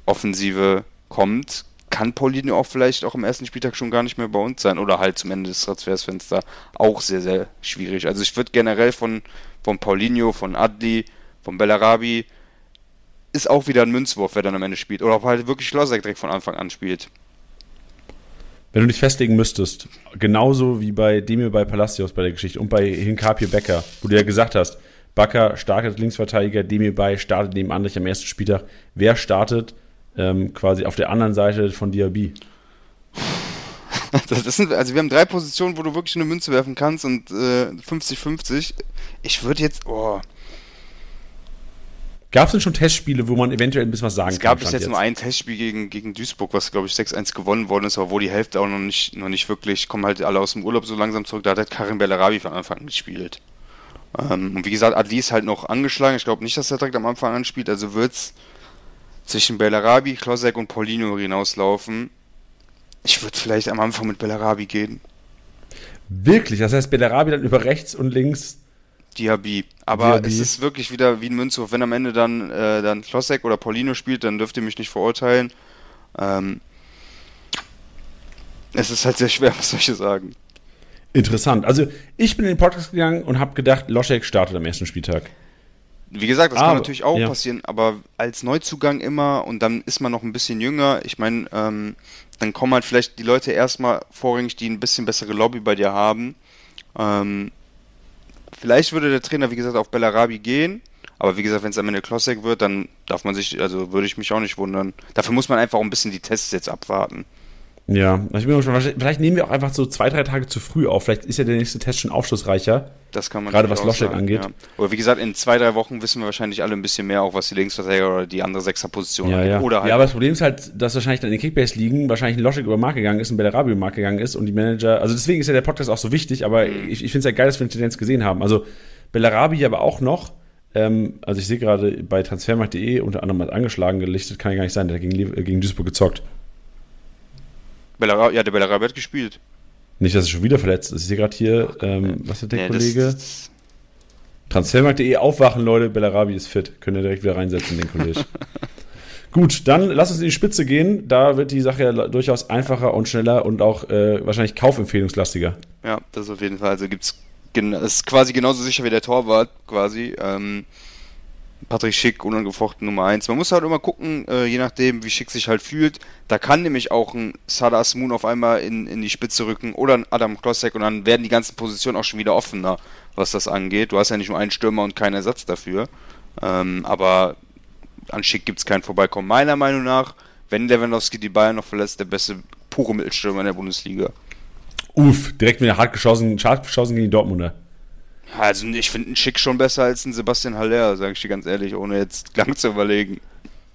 Offensive kommt, kann Paulinho auch vielleicht auch am ersten Spieltag schon gar nicht mehr bei uns sein. Oder halt zum Ende des Transfersfensters auch sehr, sehr schwierig. Also ich würde generell von, von Paulinho, von Adli, von Bellarabi ist auch wieder ein Münzwurf, wer dann am Ende spielt. Oder ob halt wirklich Losek direkt von Anfang an spielt. Wenn du dich festlegen müsstest, genauso wie bei Demir bei Palacios bei der Geschichte und bei Hinkapie Becker, wo du ja gesagt hast, Bakker startet Linksverteidiger, Demir bei startet neben Andrich am ersten Spieltag. Wer startet ähm, quasi auf der anderen Seite von Diaby? Sind, also wir haben drei Positionen, wo du wirklich eine Münze werfen kannst und äh, 50-50. Ich würde jetzt, oh, Gab es denn schon Testspiele, wo man eventuell ein bisschen was sagen es gab kann? bis jetzt nur ein Testspiel gegen, gegen Duisburg, was glaube ich 6-1 gewonnen worden ist, aber wo die Hälfte auch noch nicht, noch nicht wirklich, kommen halt alle aus dem Urlaub so langsam zurück. Da hat halt Karim Bellarabi von Anfang an gespielt. Ähm, und wie gesagt, Adli ist halt noch angeschlagen. Ich glaube nicht, dass er direkt am Anfang anspielt. Also wird es zwischen Bellarabi, Klosek und Paulino hinauslaufen. Ich würde vielleicht am Anfang mit Bellarabi gehen. Wirklich? Das heißt, Bellarabi dann über rechts und links. Diaby. Aber Diaby. Es ist wirklich wieder wie ein Münzwurf. Wenn am Ende dann, äh, dann Klosek oder Paulino spielt, dann dürft ihr mich nicht verurteilen. Ähm, es ist halt sehr schwer, was soll ich sagen. Interessant. Also, ich bin in den Podcast gegangen und habe gedacht, Loschek startet am ersten Spieltag. Wie gesagt, das Aber, kann natürlich auch ja. passieren, aber als Neuzugang immer und dann ist man noch ein bisschen jünger. Ich meine, ähm, dann kommen halt vielleicht die Leute erstmal vorrangig, die ein bisschen bessere Lobby bei dir haben. Ähm, vielleicht würde der Trainer, wie gesagt, auf Bellarabi gehen. Aber wie gesagt, wenn es am Ende Klossek wird, dann darf man sich, also würde ich mich auch nicht wundern. Dafür muss man einfach ein bisschen die Tests jetzt abwarten. Ja, ich bin gespannt. Wahrscheinlich- Vielleicht nehmen wir auch einfach so zwei, drei Tage zu früh auf. Vielleicht ist ja der nächste Test schon aufschlussreicher. Das kann man Gerade was auch Loschek angeht. Ja. Aber wie gesagt, in zwei, drei Wochen wissen wir wahrscheinlich alle ein bisschen mehr, auch was die Linksverteidiger oder die andere Sechserposition Ja, ja. Oder halt ja, aber das Problem ist halt, dass wahrscheinlich dann in den Kickbase liegen wahrscheinlich ein Loschek über Markt gegangen ist, ein Bellarabi über Markt gegangen ist und die Manager, also deswegen ist ja der Podcast auch so wichtig, aber Mhm. ich, ich finde es ja geil, dass wir eine Tendenz gesehen haben. Also Bellarabi aber auch noch, ähm, also ich sehe gerade bei transfermarkt.de unter anderem als angeschlagen gelichtet, kann ja gar nicht sein, der hat gegen, äh, gegen Duisburg gezockt. Bellara ja, der Bellarabi hat gespielt. Nicht, dass er schon wieder verletzt ist. Ich sehe gerade hier, ähm, was hat der Ja, Kollege? Transfermarkt.de aufwachen, Leute. Bellarabi ist fit. Könnt ihr direkt wieder reinsetzen, den Kollege. Gut, dann lass uns in die Spitze gehen. Da wird die Sache ja durchaus einfacher und schneller und auch äh, wahrscheinlich kaufempfehlungslastiger. Ja, das auf jeden Fall. Also gibt's gen es ist quasi genauso sicher wie der Torwart, quasi. Ähm, Patrick Schick, unangefochten Nummer 1. Man muss halt immer gucken, äh, je nachdem, wie Schick sich halt fühlt. Da kann nämlich auch ein Sada Asmun auf einmal in, in die Spitze rücken oder ein Adam Klosek und dann werden die ganzen Positionen auch schon wieder offener, was das angeht. Du hast ja nicht nur einen Stürmer und keinen Ersatz dafür. Ähm, aber an Schick gibt es kein Vorbeikommen. Meiner Meinung nach, wenn Lewandowski die Bayern noch verlässt, der beste pure Mittelstürmer in der Bundesliga. Uff, direkt wieder hart geschossen, hart geschossen gegen die Dortmunder. Also ich finde einen Schick schon besser als einen Sebastian Haller, sage ich dir ganz ehrlich, ohne jetzt lang zu überlegen.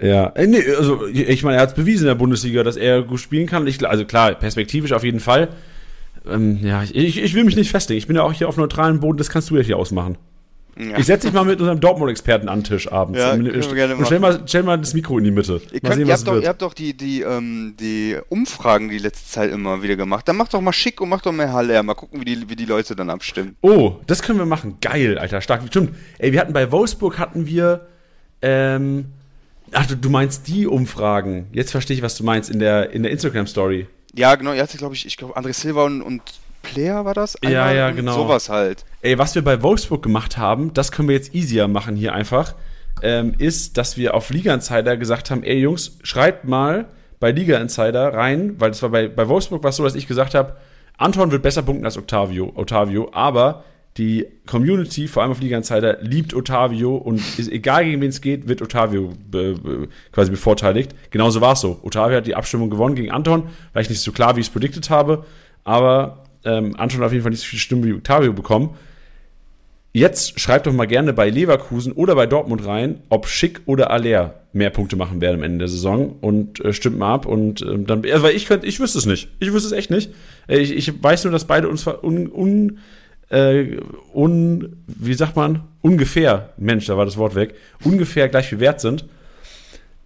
Ja, äh, nee, also ich meine, er hat es bewiesen in der Bundesliga, dass er gut spielen kann. Ich, also klar, perspektivisch auf jeden Fall. Ähm, ja, ich, ich will mich nicht festlegen. Ich bin ja auch hier auf neutralem Boden, das kannst du ja hier ausmachen. Ja. Ich setze dich mal mit unserem Dortmund-Experten an den Tisch abends. Ja, gerne machen. Stell mal, stell mal das Mikro in die Mitte. Ihr, könnt, sehen, ihr, habt, doch, ihr habt, doch, die, die, ähm, die Umfragen die letzte Zeit immer wieder gemacht. Dann macht doch mal schick und macht doch mal Haller. Mal gucken, wie die, wie die Leute dann abstimmen. Oh, das können wir machen. Geil, Alter, stark. Stimmt. Ey, wir hatten bei Wolfsburg hatten wir, ähm, ach, du, du meinst die Umfragen. Jetzt verstehe ich, was du meinst in der, in der Instagram-Story. Ja, genau. Ihr hattet, glaube ich, ich glaube, André Silva und, und Player war das? Einmal ja, ja, genau. Sowas halt. Ey, was wir bei Wolfsburg gemacht haben, das können wir jetzt easier machen hier einfach, ähm, ist, dass wir auf Liga Insider gesagt haben, ey Jungs, schreibt mal bei Liga Insider rein, weil das war bei, bei Wolfsburg war so, dass ich gesagt habe, Anton wird besser punkten als Octavio, Otavio, aber die Community, vor allem auf Liga Insider, liebt Otavio und ist, egal gegen wen es geht, wird Otavio be, be, quasi bevorteiligt. Genauso war es so. Otavio hat die Abstimmung gewonnen gegen Anton, weil ich nicht so klar, wie ich es prediktet habe, aber ähm, Anton auf jeden Fall nicht so viele Stimmen wie Octavio bekommen. Jetzt schreibt doch mal gerne bei Leverkusen oder bei Dortmund rein, ob Schick oder Aller mehr Punkte machen werden am Ende der Saison und äh, stimmt mal ab und äh, dann, also weil ich könnte, ich wüsste es nicht. Ich wüsste es echt nicht. Äh, ich, ich weiß nur, dass beide uns un, un, äh, un, wie sagt man, ungefähr, Mensch, da war das Wort weg, ungefähr gleich viel wert sind.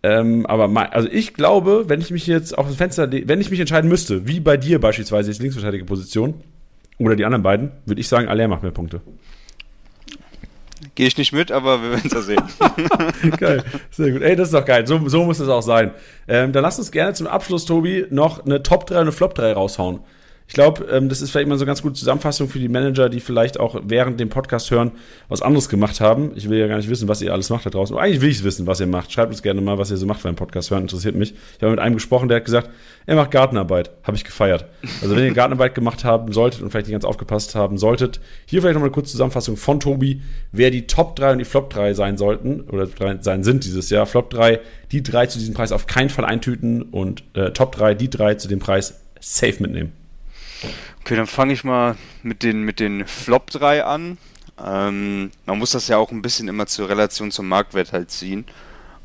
Ähm, aber mein, also ich glaube, wenn ich mich jetzt auf das Fenster, wenn ich mich entscheiden müsste, wie bei dir beispielsweise jetzt linksverteidige Position oder die anderen beiden, würde ich sagen, Aller macht mehr Punkte. Gehe ich nicht mit, aber wir werden es ja sehen. geil, sehr gut. Ey, das ist doch geil. So, so muss es auch sein. Ähm, dann lass uns gerne zum Abschluss, Tobi, noch eine Top 3 und eine Flop 3 raushauen. Ich glaube, ähm, das ist vielleicht immer so eine ganz gute Zusammenfassung für die Manager, die vielleicht auch während dem Podcast hören, was anderes gemacht haben. Ich will ja gar nicht wissen, was ihr alles macht da draußen. eigentlich will ich wissen, was ihr macht. Schreibt uns gerne mal, was ihr so macht beim Podcast hören. Interessiert mich. Ich habe mit einem gesprochen, der hat gesagt, er macht Gartenarbeit. Habe ich gefeiert. Also wenn ihr Gartenarbeit gemacht haben solltet und vielleicht nicht ganz aufgepasst haben solltet, hier vielleicht nochmal eine kurze Zusammenfassung von Tobi, wer die Top 3 und die Flop 3 sein sollten oder sein sind dieses Jahr. Flop 3, die drei zu diesem Preis auf keinen Fall eintüten und äh, Top 3, die drei zu dem Preis safe mitnehmen. Okay, dann fange ich mal mit den, mit den Flop 3 an. Ähm, man muss das ja auch ein bisschen immer zur Relation zum Marktwert halt ziehen.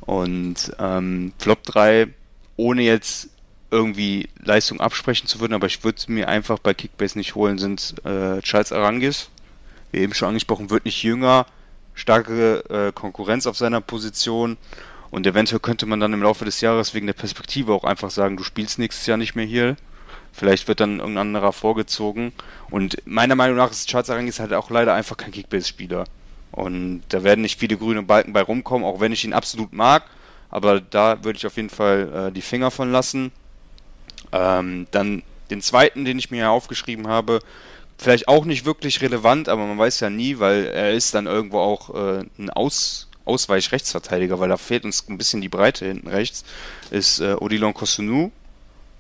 Und ähm, Flop 3, ohne jetzt irgendwie Leistung absprechen zu würden, aber ich würde mir einfach bei Kickbase nicht holen, sind äh, Charles Arangis. Wie eben schon angesprochen, wird nicht jünger, starke äh, Konkurrenz auf seiner Position. Und eventuell könnte man dann im Laufe des Jahres wegen der Perspektive auch einfach sagen, du spielst nächstes Jahr nicht mehr hier. Vielleicht wird dann irgendein anderer vorgezogen. Und meiner Meinung nach ist Charles halt auch leider einfach kein Kickbase-Spieler. Und da werden nicht viele grüne Balken bei rumkommen, auch wenn ich ihn absolut mag. Aber da würde ich auf jeden Fall äh, die Finger von lassen. Ähm, dann den zweiten, den ich mir ja aufgeschrieben habe, vielleicht auch nicht wirklich relevant, aber man weiß ja nie, weil er ist dann irgendwo auch äh, ein Aus Ausweich-Rechtsverteidiger, weil da fehlt uns ein bisschen die Breite hinten rechts, ist äh, Odilon Kosunu,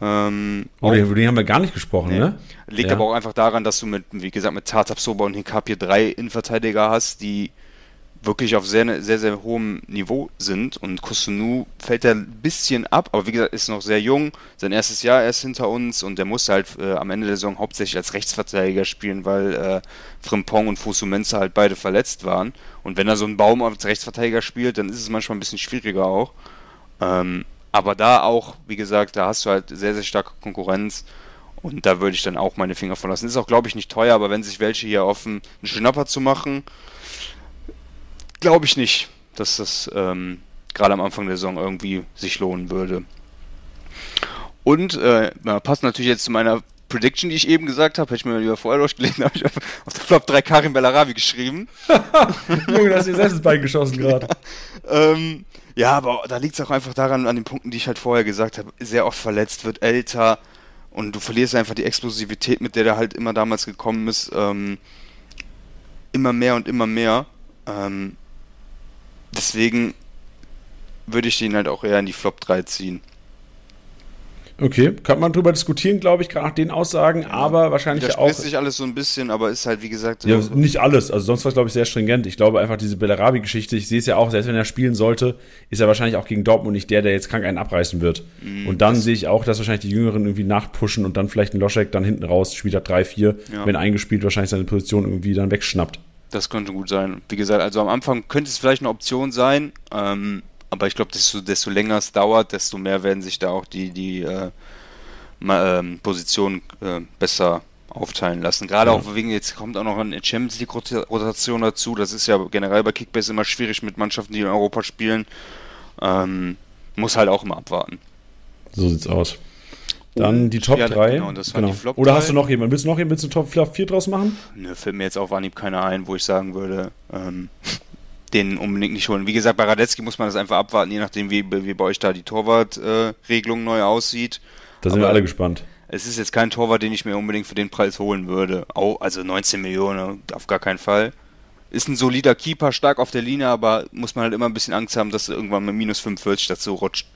ähm, oh, über den haben wir gar nicht gesprochen, nee. ne? Liegt ja. aber auch einfach daran, dass du mit, wie gesagt, mit Tatab Soba und Hinkapie drei Innenverteidiger hast, die wirklich auf sehr, sehr, sehr hohem Niveau sind. Und Kusunu fällt da ein bisschen ab, aber wie gesagt, ist noch sehr jung. Sein erstes Jahr erst hinter uns und der musste halt äh, am Ende der Saison hauptsächlich als Rechtsverteidiger spielen, weil äh, Frimpong und Fusu Mensa halt beide verletzt waren. Und wenn er so einen Baum als Rechtsverteidiger spielt, dann ist es manchmal ein bisschen schwieriger auch. Ähm, aber da auch, wie gesagt, da hast du halt sehr, sehr starke Konkurrenz. Und da würde ich dann auch meine Finger von lassen. Ist auch, glaube ich, nicht teuer, aber wenn sich welche hier offen einen Schnapper zu machen, glaube ich nicht, dass das ähm, gerade am Anfang der Saison irgendwie sich lohnen würde. Und äh, passt natürlich jetzt zu meiner Prediction, die ich eben gesagt habe, hätte ich mir lieber vorher durchgelesen, habe ich auf, auf der Flop 3 Karim Bellarabi geschrieben. Junge, da hast du dir selbst ins Bein geschossen gerade. ähm, ja, aber da liegt es auch einfach daran, an den Punkten, die ich halt vorher gesagt habe. Sehr oft verletzt, wird älter und du verlierst einfach die Explosivität, mit der der halt immer damals gekommen ist. Ähm, immer mehr und immer mehr. Ähm, deswegen würde ich den halt auch eher in die Flop 3 ziehen. Okay, kann man drüber diskutieren, glaube ich, gerade nach den Aussagen, ja, aber wahrscheinlich auch. sich alles so ein bisschen, aber ist halt, wie gesagt. Ja, so nicht alles. Also sonst war es, glaube ich, sehr stringent. Ich glaube einfach, diese Bellarabi-Geschichte, ich sehe es ja auch, selbst wenn er spielen sollte, ist er wahrscheinlich auch gegen Dortmund nicht der, der jetzt krank einen abreißen wird. Mhm, und dann sehe ich auch, dass wahrscheinlich die Jüngeren irgendwie nachpushen und dann vielleicht ein Loschek dann hinten raus, spielt er 3, 4, ja. wenn eingespielt, wahrscheinlich seine Position irgendwie dann wegschnappt. Das könnte gut sein. Wie gesagt, also am Anfang könnte es vielleicht eine Option sein, ähm, aber ich glaube, desto, desto länger es dauert, desto mehr werden sich da auch die, die äh, ähm, Positionen äh, besser aufteilen lassen. Gerade ja. auch wegen, jetzt kommt auch noch eine Champions League Rotation dazu. Das ist ja generell bei Kickbase immer schwierig mit Mannschaften, die in Europa spielen. Ähm, muss halt auch immer abwarten. So sieht's aus. Dann und, die Top ja, 3. Genau, genau. Oder hast du noch jemanden? Willst du noch jemanden? Willst du Top 4 draus machen? Nö, fällt mir jetzt auf Anhieb keiner ein, wo ich sagen würde, ähm, den unbedingt nicht holen. Wie gesagt, bei Radetzky muss man das einfach abwarten, je nachdem, wie, wie bei euch da die Torwartregelung äh, neu aussieht. Da sind Aber wir alle gespannt. Es ist jetzt kein Torwart, den ich mir unbedingt für den Preis holen würde. Auch, also 19 Millionen, auf gar keinen Fall. Ist ein solider Keeper, stark auf der Linie, aber muss man halt immer ein bisschen Angst haben, dass er irgendwann mit minus 45 dazu rutscht.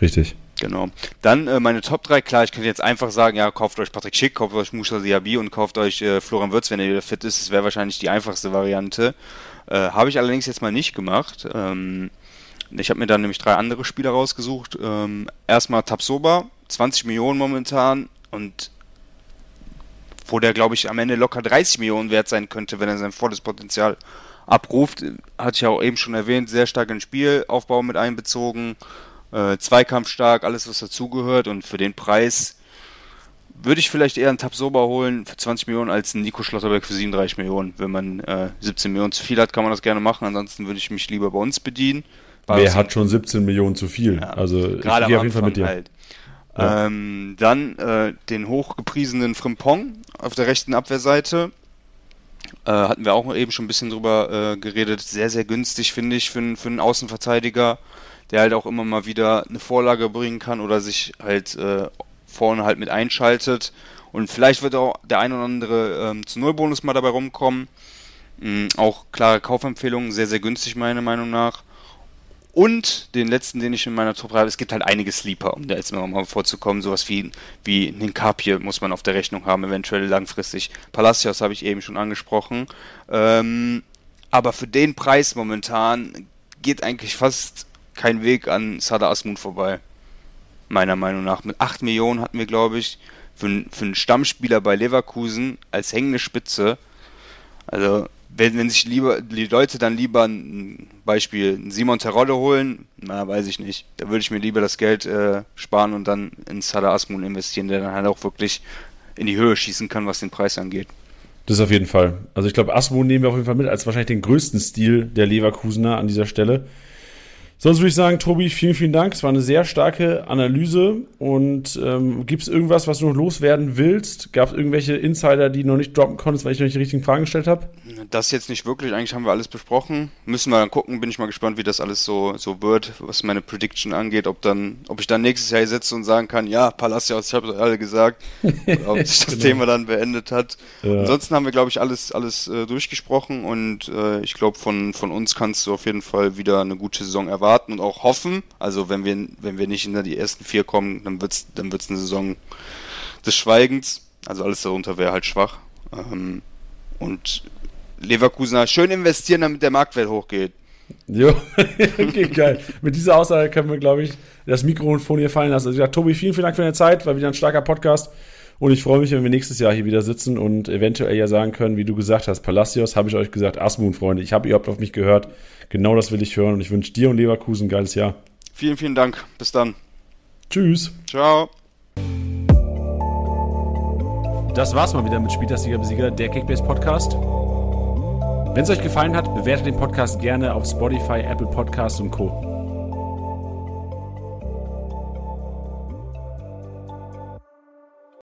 Richtig. Genau. Dann äh, meine Top 3, klar, ich könnte jetzt einfach sagen, ja, kauft euch Patrick Schick, kauft euch Musa Diaby und kauft euch äh, Florian Würz, wenn er wieder fit ist. Das wäre wahrscheinlich die einfachste Variante. Äh, Habe ich allerdings jetzt mal nicht gemacht. Ähm, ich habe mir dann nämlich drei andere Spieler rausgesucht. Ähm, erstmal Tapsoba, 20 Millionen momentan und wo der, glaube ich, am Ende locker 30 Millionen wert sein könnte, wenn er sein volles Potenzial abruft. Hatte ich ja auch eben schon erwähnt, sehr stark in Spielaufbau mit einbezogen, äh, Zweikampf stark, alles was dazugehört und für den Preis würde ich vielleicht eher einen Tabsoba holen für 20 Millionen als einen Nico Schlotterberg für 37 Millionen. Wenn man äh, 17 Millionen zu viel hat, kann man das gerne machen. Ansonsten würde ich mich lieber bei uns bedienen. Wer hat schon 17 Millionen zu viel? Ja, also gerade ich gehe auf jeden Fall mit dir. Halt. Ja. Ähm, dann äh, den hochgepriesenen Frimpong auf der rechten Abwehrseite. Äh, hatten wir auch eben schon ein bisschen drüber äh, geredet. Sehr, sehr günstig, finde ich, für, für einen Außenverteidiger, der halt auch immer mal wieder eine Vorlage bringen kann oder sich halt äh, vorne halt mit einschaltet. Und vielleicht wird auch der ein oder andere ähm, zu Nullbonus mal dabei rumkommen. Mhm, auch klare Kaufempfehlungen, sehr, sehr günstig meiner Meinung nach. Und den letzten, den ich in meiner Top 3 habe, es gibt halt einige Sleeper, um da jetzt mal vorzukommen. Sowas wie, wie einen Kapje muss man auf der Rechnung haben, eventuell langfristig. Palacios habe ich eben schon angesprochen. Ähm, aber für den Preis momentan geht eigentlich fast kein Weg an Sada Asmun vorbei. Meiner Meinung nach. Mit 8 Millionen hatten wir, glaube ich, für, für einen Stammspieler bei Leverkusen als hängende Spitze. Also wenn, wenn sich lieber die Leute dann lieber ein Beispiel Simon Terodde holen, na, weiß ich nicht. Da würde ich mir lieber das Geld äh, sparen und dann in Sada Asmun investieren, der dann halt auch wirklich in die Höhe schießen kann, was den Preis angeht. Das auf jeden Fall. Also ich glaube, Asmun nehmen wir auf jeden Fall mit als wahrscheinlich den größten Stil der Leverkusener an dieser Stelle. Sonst würde ich sagen, Tobi, vielen, vielen Dank. Es war eine sehr starke Analyse. Und ähm, gibt es irgendwas, was du noch loswerden willst? Gab es irgendwelche Insider, die du noch nicht droppen konntest, weil ich noch nicht die richtigen Fragen gestellt habe? Das jetzt nicht wirklich. Eigentlich haben wir alles besprochen. Müssen wir dann gucken. Bin ich mal gespannt, wie das alles so, so wird, was meine Prediction angeht. Ob dann, ob ich dann nächstes Jahr hier sitze und sagen kann, ja, Palacios, ich habe es alle gesagt. ob sich das genau. Thema dann beendet hat. Ja. Ansonsten haben wir, glaube ich, alles, alles äh, durchgesprochen. Und äh, ich glaube, von, von uns kannst du auf jeden Fall wieder eine gute Saison erwarten erwarten und auch hoffen. Also wenn wir, wenn wir nicht in die ersten vier kommen, dann wird es dann wird's eine Saison des Schweigens. Also alles darunter wäre halt schwach. Ähm, und Leverkusen schön investieren, damit der Marktwert hochgeht. Jo, okay, geil. Mit dieser Aussage können wir, glaube ich, das Mikrofon hier fallen lassen. Also, sage, Tobi, vielen, vielen Dank für deine Zeit. War wieder ein starker Podcast. Und ich freue mich, wenn wir nächstes Jahr hier wieder sitzen und eventuell ja sagen können, wie du gesagt hast, Palacios, habe ich euch gesagt, Asmun, Freunde, ich habe überhaupt auf mich gehört. Genau das will ich hören und ich wünsche dir und Leverkusen ein geiles Jahr. Vielen, vielen Dank. Bis dann. Tschüss. Ciao. Das war's mal wieder mit Spieltastiger Besieger, der Kickbase Podcast. Wenn es euch gefallen hat, bewertet den Podcast gerne auf Spotify, Apple Podcasts und Co.